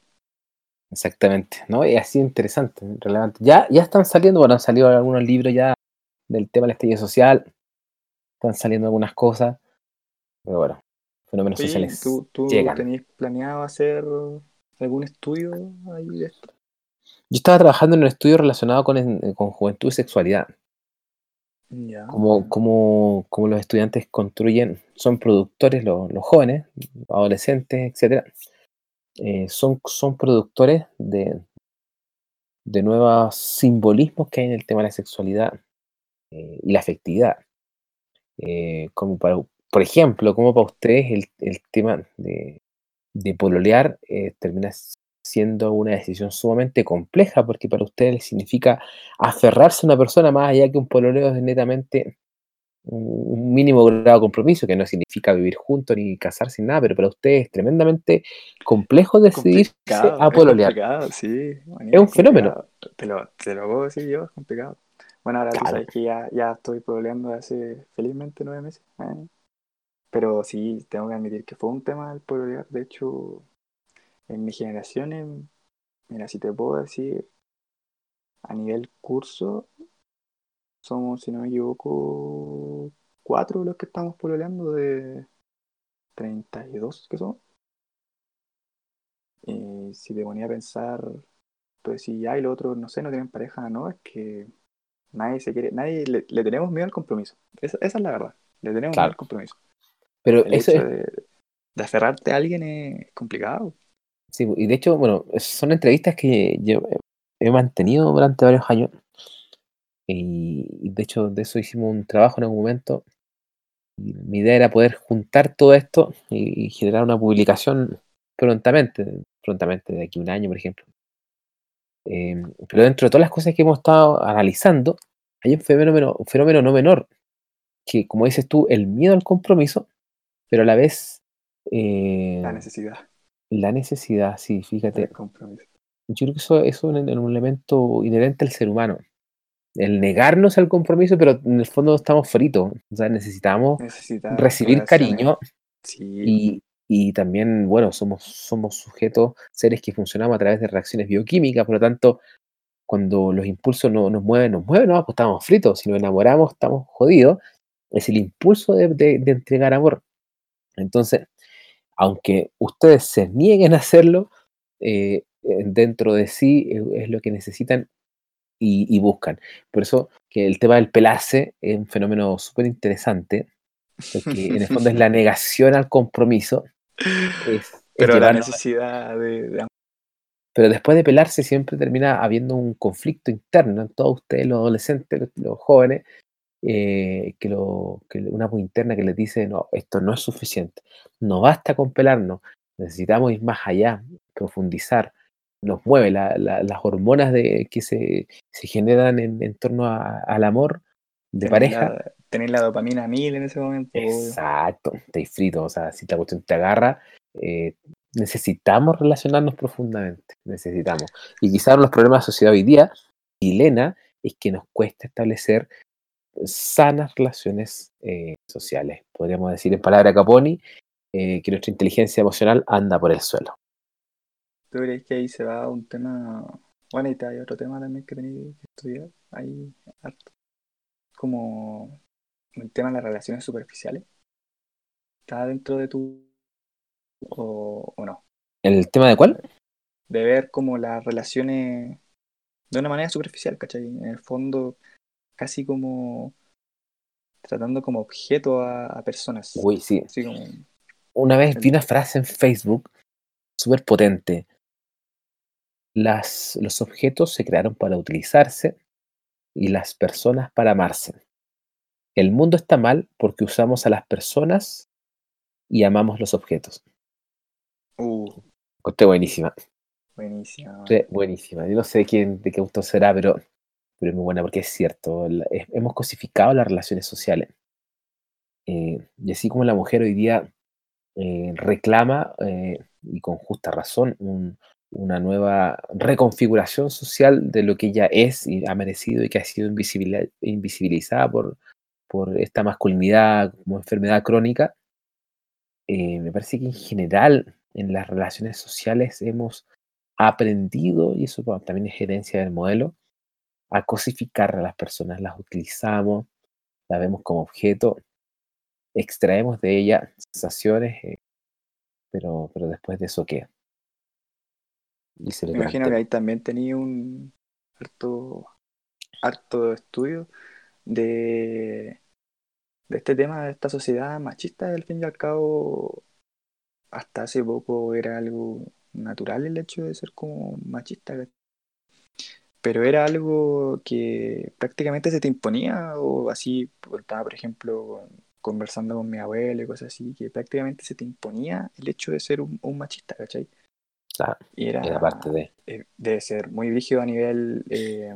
exactamente, ¿no? Y así interesante, relevante. Ya, ya están saliendo, bueno, han salido algunos libros ya del tema del estallido social, están saliendo algunas cosas, pero bueno, fenómenos sociales ¿tú, tú tenías planeado hacer algún estudio ahí de esto? Yo estaba trabajando en un estudio relacionado con, en- con juventud y sexualidad. Como, como, como los estudiantes construyen, son productores, los, los jóvenes, adolescentes, etcétera, eh, son, son productores de, de nuevos simbolismos que hay en el tema de la sexualidad eh, y la afectividad. Eh, como para, por ejemplo, como para ustedes el, el tema de, de pololear eh, termina siendo una decisión sumamente compleja, porque para ustedes significa aferrarse a una persona más allá que un pololeo es netamente un mínimo grado de compromiso, que no significa vivir juntos ni casarse ni nada, pero para ustedes es tremendamente complejo decidirse Complicado, a es pololear. complicado, sí. Es un fenómeno. Te lo, te lo puedo decir yo, es complicado. Bueno, ahora tú Claro. sabes que ya, ya estoy pololeando hace felizmente nueve meses. eh. Pero sí, tengo que admitir que fue un tema el pololear. De hecho, en mi generación, en- mira, si te puedo decir, a nivel curso, somos, si no me equivoco, cuatro los que estamos pololeando de 32 que somos. Y si te ponía a pensar, pues si ya y los otros, no sé, no tienen pareja, no, es que nadie se quiere, nadie le, le tenemos miedo al compromiso. Esa, esa es la verdad, le tenemos Claro. miedo al compromiso. Pero El eso hecho es, de, de aferrarte a alguien es complicado. Sí, y de hecho, bueno, son entrevistas que yo he mantenido durante varios años. Y, de hecho, de eso hicimos un trabajo en algún momento. Mi idea era poder juntar todo esto y, generar una publicación prontamente, prontamente de aquí a un año, por ejemplo. Eh, pero dentro de todas las cosas que hemos estado analizando, hay un fenómeno, un fenómeno no menor, que como dices tú, el miedo al compromiso, pero a la vez eh, La necesidad la necesidad, sí, fíjate, compromiso. yo creo que eso, es un, un elemento inherente al ser humano. El negarnos al compromiso, pero en el fondo estamos fritos. O sea, necesitamos Necesita recibir cariño Sí, y, y también, bueno, somos, somos sujetos, seres que funcionamos a través de reacciones bioquímicas, por lo tanto, cuando los impulsos no, nos mueven, nos mueven, no, pues estamos fritos. Si nos enamoramos, estamos jodidos. Es el impulso de, de- de entregar amor. Entonces, aunque ustedes se nieguen a hacerlo, eh, dentro de sí eh, es lo que necesitan y, y buscan. Por eso que el tema del pelarse es un fenómeno súper interesante, porque en el fondo es la negación al compromiso. Es, es pero la necesidad de, de pero después de pelarse siempre termina habiendo un conflicto interno en todos ustedes, los adolescentes, los, los jóvenes, eh, que, lo, que una voz interna que les dice, no, esto no es suficiente, no basta con pelarnos, necesitamos ir más allá, profundizar, nos mueve la- la- las hormonas de, que se, se generan en, en torno a- al amor de pareja. la- tener la dopamina a mil en ese momento. Exacto, estáis frito, o sea, si la cuestión te agarra, eh, necesitamos relacionarnos profundamente, necesitamos. Y quizás los problemas de la sociedad hoy día chilena es que nos cuesta establecer sanas relaciones eh, sociales. Podríamos decir en palabra Caponi eh, que nuestra inteligencia emocional anda por el suelo. ¿Tú crees que ahí se va un tema? Bueno, y hay otro tema también que tenéis que estudiar. Ahí, harto. Como el tema de las relaciones superficiales. ¿Está dentro de tu. o, o no? ¿El tema de cuál? De ver como las relaciones de una manera superficial, ¿cachai? En el fondo, casi como tratando como objeto a, a personas. Uy, sí. Así como, Una vez vi una frase en Facebook súper potente. Las, los objetos se crearon para utilizarse y las personas para amarse. El mundo está mal porque usamos a las personas y amamos los objetos. uh, Conté buenísima. buenísima. Sí, buenísima. Yo no sé quién, de qué autor será, pero, pero es muy buena porque es cierto. la- es- hemos cosificado las relaciones sociales. Eh, y así como la mujer hoy día eh, reclama, eh, y con justa razón, un- una nueva reconfiguración social de lo que ella es y ha merecido y que ha sido invisibilizada por, por esta masculinidad como enfermedad crónica, eh, me parece que en general en las relaciones sociales hemos aprendido, y eso también es herencia del modelo, a cosificar a las personas, las utilizamos, las vemos como objeto, extraemos de ella sensaciones, eh, pero, pero después de eso, ¿qué? Y se le Me imagino que ahí también tenía un harto, harto estudio de, de este tema de esta sociedad machista, al fin y al cabo, hasta hace poco era algo natural el hecho de ser como machista. Pero era algo que prácticamente se te imponía, o así, estaba por ejemplo conversando con mi abuelo y cosas así, que prácticamente se te imponía el hecho de ser un, un machista, ¿cachai? Claro, Y era, era parte de... eh, debe ser muy rígido a nivel eh,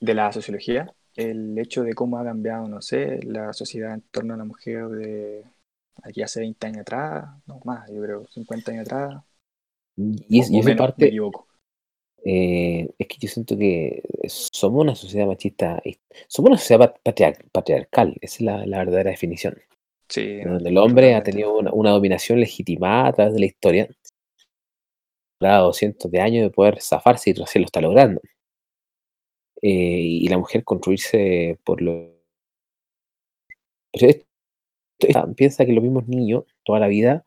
de la sociología, el hecho de cómo ha cambiado, no sé, la sociedad en torno a la mujer de aquí hace 20 años atrás, no más, yo creo, 50 años atrás, Y, es- y esa menos, me parte, equivoco. Eh, es que yo siento que somos una sociedad machista, somos una sociedad pat- patriar- patriarcal, esa es la, la verdadera definición. Sí, donde el hombre ha tenido una, una dominación legitimada a través de la historia, logrado cientos de años de poder zafarse y recién lo está logrando. Eh, y la mujer construirse por lo... Pero esto- esto- piensa que los mismos niños, toda la vida,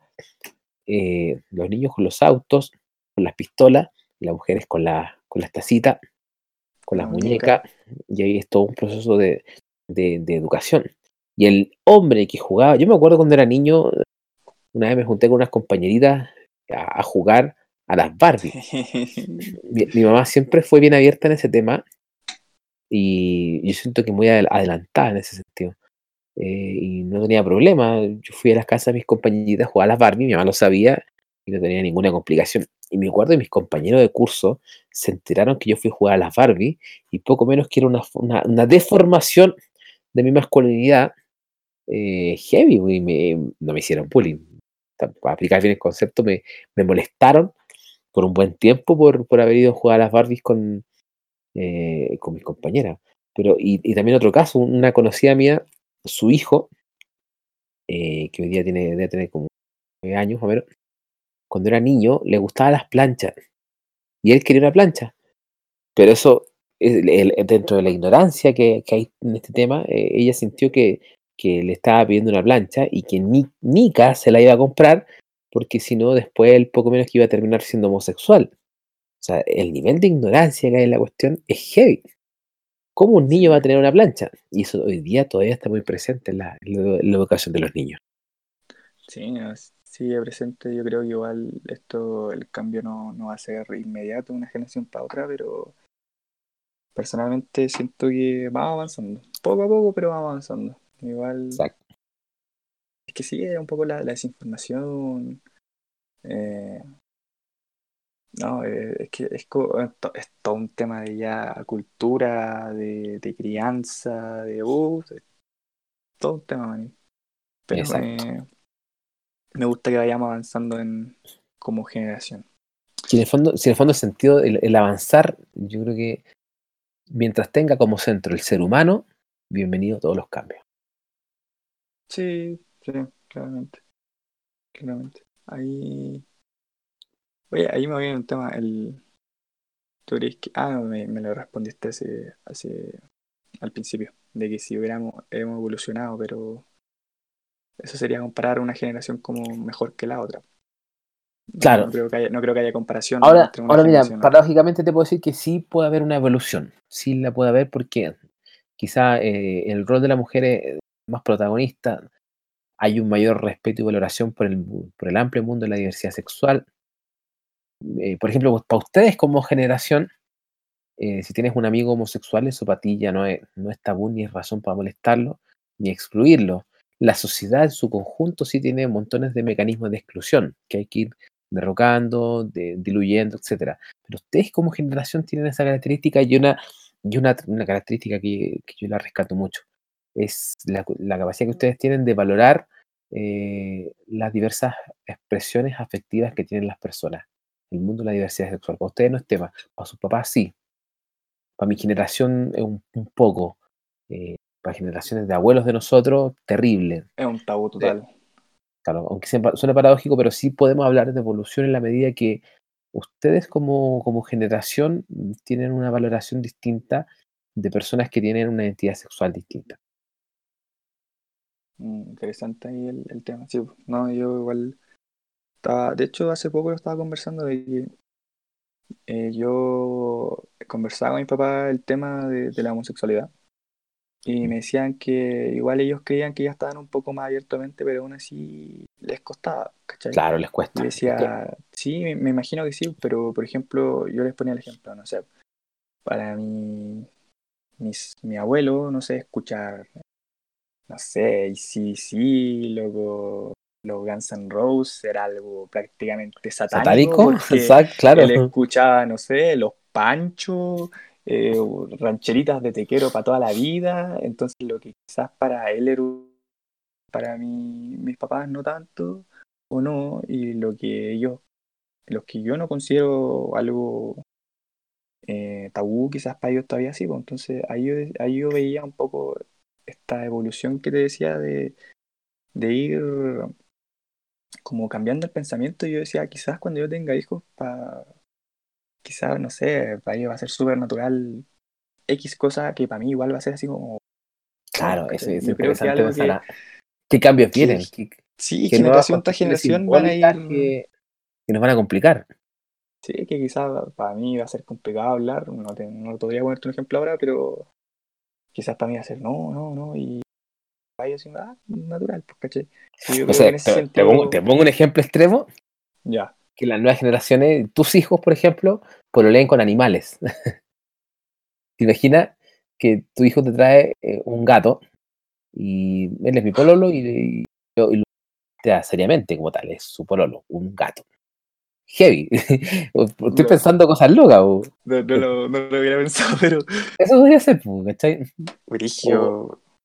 eh, los niños con los autos, con las pistolas, las mujeres con, la, con las tacitas, con La las muñeca. muñecas, y ahí es todo un proceso de, de- de educación. Y el hombre que jugaba, yo me acuerdo cuando era niño, una vez me junté con unas compañeritas a, a jugar a las Barbie. Mi, mi mamá siempre fue bien abierta en ese tema y yo siento que muy adel- adelantada en ese sentido. Eh, y no tenía problema. Yo fui a las casas de mis compañeritas a jugar a las Barbie, mi mamá lo sabía y no tenía ninguna complicación. Y me acuerdo de mis compañeros de curso se enteraron que yo fui a jugar a las Barbie y poco menos que era una, una, deformación de mi masculinidad eh, heavy, güey, me- no me hicieron bullying. Para aplicar bien el concepto, me, me molestaron por un buen tiempo por, por haber ido a jugar a las Barbies con, eh, con mis compañeras. Pero, y, y también otro caso, una conocida mía, su hijo, eh, que hoy día tiene, debe tener como nueve años o menos, cuando era niño le gustaban las planchas y él quería una plancha. Pero eso, dentro de la ignorancia que, hay en este tema, eh, ella sintió que, que le estaba pidiendo una plancha y que ni, Nica se la iba a comprar porque si no, después él poco menos que iba a terminar siendo homosexual. O sea, el nivel de ignorancia que hay en la cuestión es heavy. ¿Cómo un niño va a tener una plancha? Y eso hoy día todavía está muy presente en la, educación de los niños. Sí, sigue presente. Yo creo que igual esto, el cambio no, no va a ser inmediato de una generación para otra, pero personalmente siento que vamos avanzando. Poco a poco, pero vamos avanzando. Igual Exacto. es que sigue un poco la, la desinformación. eh, no, eh, es que es, es to- es todo un tema de ya cultura, de, de crianza, de uh, es todo un tema, maní. Pero Exacto. Me, gusta que vayamos avanzando en como generación. en el fondo, si en el fondo el sentido, el, avanzar, yo creo que mientras tenga como centro el ser humano, bienvenido a todos los cambios. Sí, sí, claramente. Claramente. Ahí. Oye, ahí me voy en un tema. El... ¿Tú crees que.? Ah, me, me lo respondiste hace, hace. al principio. De que si hubiéramos hemos evolucionado, pero. Eso sería comparar una generación como mejor que la otra. Claro. No creo que haya, no creo que haya comparación. Ahora, ahora mira, paradójicamente te puedo decir que sí puede haber una evolución. Sí la puede haber porque quizá eh, el rol de la mujer es más protagonista. Hay un mayor respeto y valoración por el, por el amplio mundo de la diversidad sexual. Eh, por ejemplo, para ustedes como generación, eh, si tienes un amigo homosexual, eso para ti ya no es, no es tabú ni es razón para molestarlo ni excluirlo. La sociedad en su conjunto sí tiene montones de mecanismos de exclusión que hay que ir derrocando, diluyendo, etcétera. Pero ustedes como generación tienen esa característica y una, y una, característica que, yo la rescato mucho. Es la, capacidad que ustedes tienen de valorar eh, las diversas expresiones afectivas que tienen las personas. El mundo de la diversidad sexual. Para ustedes no es tema, para sus papás sí. Para mi generación es un, poco. Eh, para generaciones de abuelos de nosotros, terrible. Es un tabú total. Claro, aunque suene paradójico, pero sí podemos hablar de evolución en la medida que ustedes como, como generación tienen una valoración distinta de personas que tienen una identidad sexual distinta. Mm, interesante ahí el, tema. Sí, no, yo igual estaba, de hecho hace poco lo estaba conversando de que eh, yo conversaba con mi papá el tema de la homosexualidad y me decían que igual ellos creían que ya estaban un poco más abiertamente, pero aún así les costaba, ¿cachai? Claro, les cuesta. Y decía, sí, me, imagino que sí, pero por ejemplo, yo les ponía el ejemplo, no sé, para mi, mis, mi abuelo, no sé, escuchar, no sé, y sí, sí, luego los Guns N' Roses era algo prácticamente satánico. ¿Satánico? Exacto, claro. Él escuchaba, no sé, los Panchos eh, rancheritas de tequero para toda la vida, entonces lo que quizás para él era para mí, mis papás no tanto, o no, y lo que ellos, los que yo no considero algo eh, tabú, quizás para ellos todavía sí, pues entonces ahí yo, ahí yo veía un poco esta evolución que te decía de, de ir como cambiando el pensamiento, yo decía, quizás cuando yo tenga hijos, para quizás, no sé, para ellos va a ser súper natural X cosa que para mí igual va a ser así como... Claro, eso es interesante que, ¿Qué cambios vienen? sí, generación tras generación van a ir... Que, nos van a complicar. Sí, que quizás para mí va a ser complicado hablar, no, te, no podría ponerte un ejemplo ahora, pero quizás para mí va a ser no, no, no, y vaya así, ah, natural, pues, caché. te, pongo, te pongo un ejemplo extremo. Ya que las nuevas generaciones, tus hijos, por ejemplo, leen con animales. ¿Te imaginas que tu hijo te trae eh, un gato y él es mi pololo y, yo da seriamente como tal, es su pololo, un gato? Heavy. Estoy pensando cosas locas. No, no, lo, hubiera pensado, pero. Eso podría ser, ¿cachai?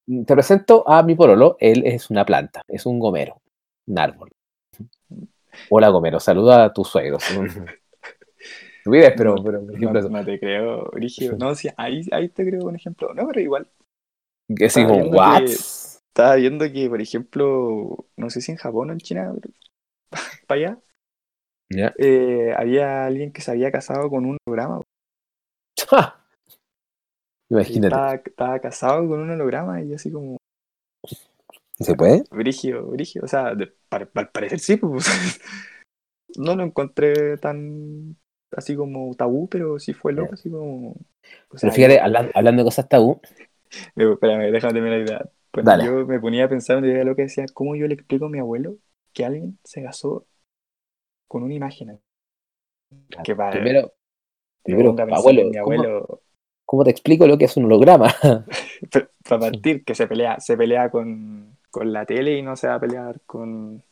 Te presento a mi pololo, él es una planta, es un gomero, un árbol. Hola, Gomero, saluda a tus suegros. Tu vida, pero, pero por ejemplo, no, te creo, Rígido. No, sí, ahí, ahí te creo un ejemplo. No, pero igual. Que sí, como, ¿what? estaba viendo que, por ejemplo, no sé si en Japón o en China, para allá, eh, había alguien que se había casado con un holograma. Imagínate. Estaba, casado con un holograma y así como. ¿Se puede? Brigio, brigio. O sea, al parecer sí, pues. no lo encontré tan así como tabú, pero sí fue loco, así como. pero fíjate, hablando, de cosas tabú. Espérame, déjame terminar la idea. yo me ponía a pensar en lo que decía, ¿cómo yo le explico a mi abuelo que alguien se casó con una imagen? Que para, primero, primero abuelo, mi abuelo ¿cómo, te explico lo que es un holograma? para partir, que se pelea, se pelea con, con la tele y no se va a pelear con,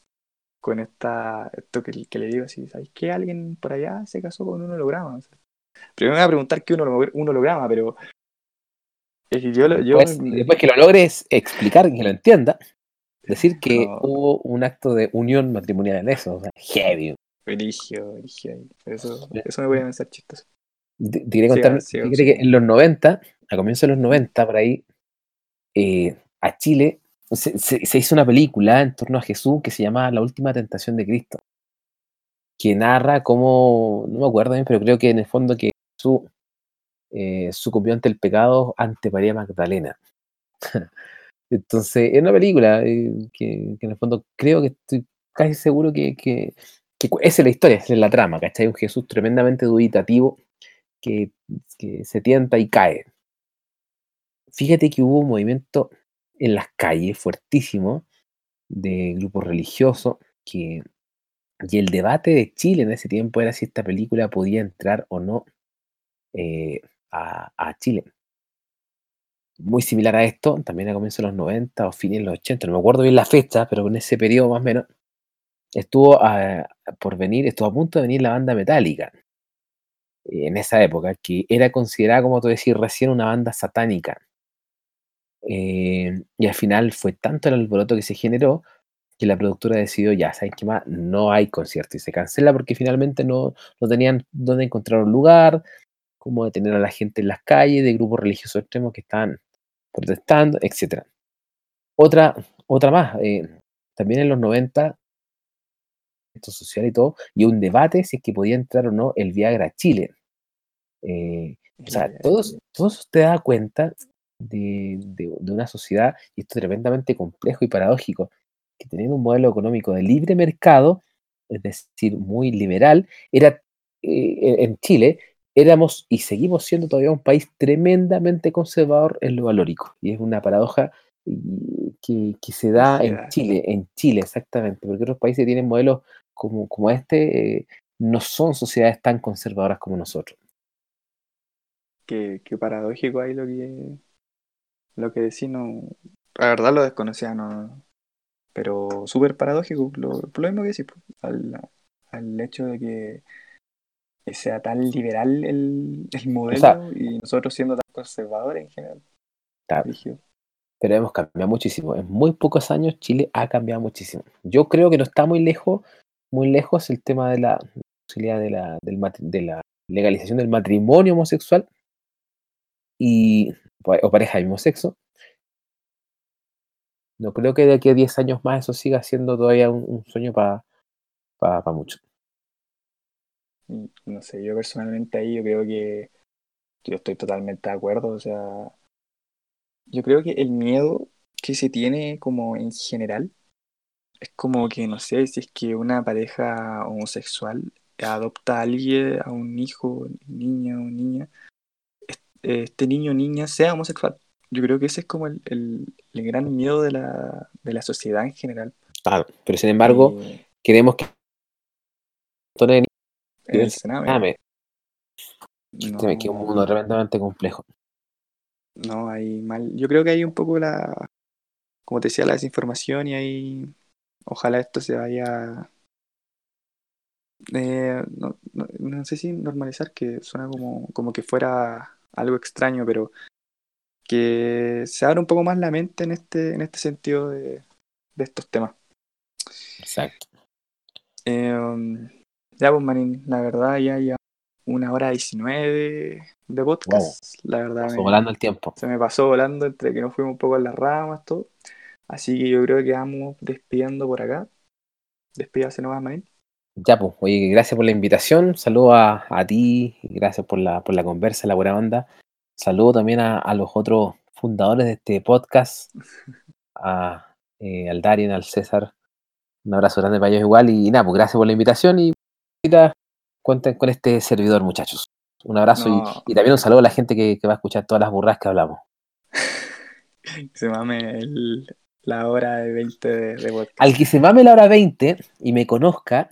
con esta, esto que, que le digo así, ¿sabes qué? Alguien por allá se casó con un holograma. primero me voy a preguntar qué un, un holograma, pero yo, después, después, que lo logres explicar, que lo entienda, decir que hubo un acto de unión matrimonial en eso, o sea, heavy. Eligio, eligio. Eso, eso me voy a pensar chistoso. Quería contar que en los 90, a comienzos de los 90, por ahí, eh, a Chile se, se- se hizo una película en torno a Jesús que se llama La última tentación de Cristo, que narra cómo, no me acuerdo bien, pero creo que en el fondo que Jesús eh, sucumbió ante el pecado ante María Magdalena. Entonces, es una película eh, que, que en el fondo creo que estoy casi seguro que, que, que esa es la historia, esa es la trama, ¿cachai? Un Jesús tremendamente dubitativo que, que se tienta y cae. Fíjate que hubo un movimiento en las calles fuertísimo de grupos religiosos que, y el debate de Chile en ese tiempo era si esta película podía entrar o no eh, a, Chile. Muy similar a esto, también a comienzos de los 90 o fines de los 80, no me acuerdo bien la fecha, pero en ese periodo más o menos, estuvo a- por venir, estuvo a punto de venir la banda Metallica en esa época, que era considerada, como tú decís, recién una banda satánica. Eh, y al final fue tanto el alboroto que se generó que la productora decidió, ya, ¿saben qué más? No hay concierto y se cancela porque finalmente no, no tenían dónde encontrar un lugar, cómo detener a la gente en las calles, de grupos religiosos extremos que estaban protestando, etc. Otra, otra más, eh, también en los 90, esto social y todo, y un debate si es que podía entrar o no el Viagra a Chile. Eh, o sea, todos, todos te da cuenta de, de- de una sociedad, y esto es tremendamente complejo y paradójico, que teniendo un modelo económico de libre mercado, es decir, muy liberal, era eh, en Chile, éramos y seguimos siendo todavía un país tremendamente conservador en lo valórico. Y es una paradoja que, que se da en. Chile, en Chile exactamente, porque otros países tienen modelos como, como este, eh, no son sociedades tan conservadoras como nosotros. Qué, qué paradójico ahí lo que, lo que decís, no. La verdad lo desconocía, no. Pero súper paradójico, lo, lo mismo que decís, al, al hecho de que sea tan liberal el, el modelo sea, y nosotros siendo tan conservadores en general. Pero hemos cambiado muchísimo. En muy pocos años Chile ha cambiado muchísimo. Yo creo que no está muy lejos, muy lejos el tema de la posibilidad de la, del de la legalización del matrimonio homosexual y o pareja del mismo sexo. No creo que de aquí a 10 años más eso siga siendo todavía un, sueño para pa, muchos. Y, no sé, yo personalmente ahí yo creo que yo estoy totalmente de acuerdo. O sea, yo creo que el miedo que se tiene como en general es como que, no sé, si es que una pareja homosexual adopta a alguien, a un hijo, niño o niña, este niño o niña sea homosexual. Yo creo que ese es como el, el- el gran miedo de la, de la sociedad en general. Claro, pero sin embargo, queremos que en el Sename, Sename, que es un mundo no, tremendamente complejo. no, hay mal. Yo creo que hay un poco la, como te decía, la desinformación y ahí ojalá esto se vaya, eh, no, no, no sé si normalizar, que suena como, como que fuera algo extraño, pero que se abra un poco más la mente en este, en este sentido de, de estos temas. Exacto. Eh, ya, pues, Marín, la verdad ya ya una hora diecinueve de podcast. La verdad Pasó me- volando el tiempo. se me pasó volando entre que nos fuimos un poco en las ramas, todo. Así que yo creo que vamos despidiendo por acá. Despídase nomás, Marín. Ya, pues, oye, gracias por la invitación. Saludo a, a ti, y gracias por la, por la conversa, la buena onda. Saludo también a, a los otros fundadores de este podcast, a, eh, al Darien, al César. Un abrazo grande para ellos igual. Y, nada, pues gracias por la invitación y cuenten con este servidor, muchachos. Un abrazo y- No. y, también un saludo a la gente que, que va a escuchar todas las burras que hablamos. Se mame el- la hora de 20 de, de podcast. Al que se mame la hora 20 y me conozca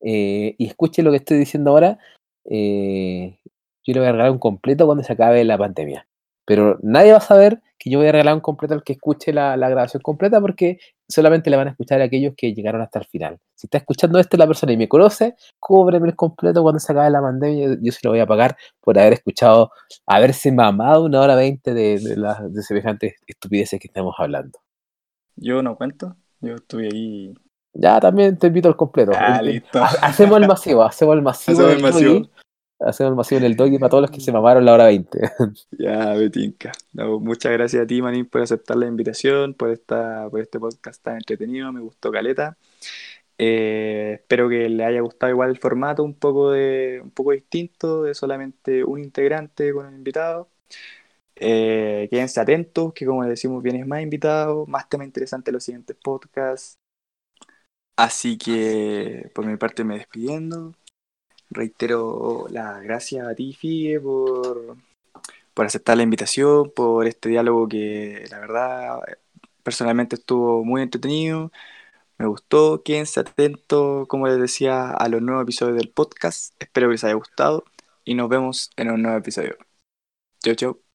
eh, y escuche lo que estoy diciendo ahora, eh, yo le voy a regalar un completo cuando se acabe la pandemia. Pero nadie va a saber que yo voy a regalar un completo al que escuche la, la grabación completa porque solamente le van a escuchar aquellos que llegaron hasta el final. Si está escuchando esto la persona y me conoce, cóbreme el completo cuando se acabe la pandemia. Yo se lo voy a pagar por haber escuchado, haberse mamado una hora 20 de, de, las de semejantes estupideces que estamos hablando. Yo no cuento. Yo estuve ahí Ya, también te invito al completo. Ah, listo. Hacemos el masivo, hacemos el masivo. Hacemos el masivo. Hacemos el masivo en el doggy para todos los que se mamaron la hora 20. Ya, Betinca. No, muchas gracias a ti, Manín, por aceptar la invitación, por, esta, por este podcast tan entretenido. Me gustó Caleta. Eh, espero que le haya gustado igual el formato, un poco, de, un poco distinto, de solamente un integrante con un invitado. Eh, quédense atentos, que como decimos, vienes más invitados, más temas interesantes en los siguientes podcasts. Así que por mi parte me despidiendo. Reitero las gracias a ti, Figue, por, por aceptar la invitación, por este diálogo que la verdad personalmente estuvo muy entretenido. Me gustó, quédense atentos, como les decía, a los nuevos episodios del podcast. Espero que les haya gustado y nos vemos en un nuevo episodio. Chau, chau.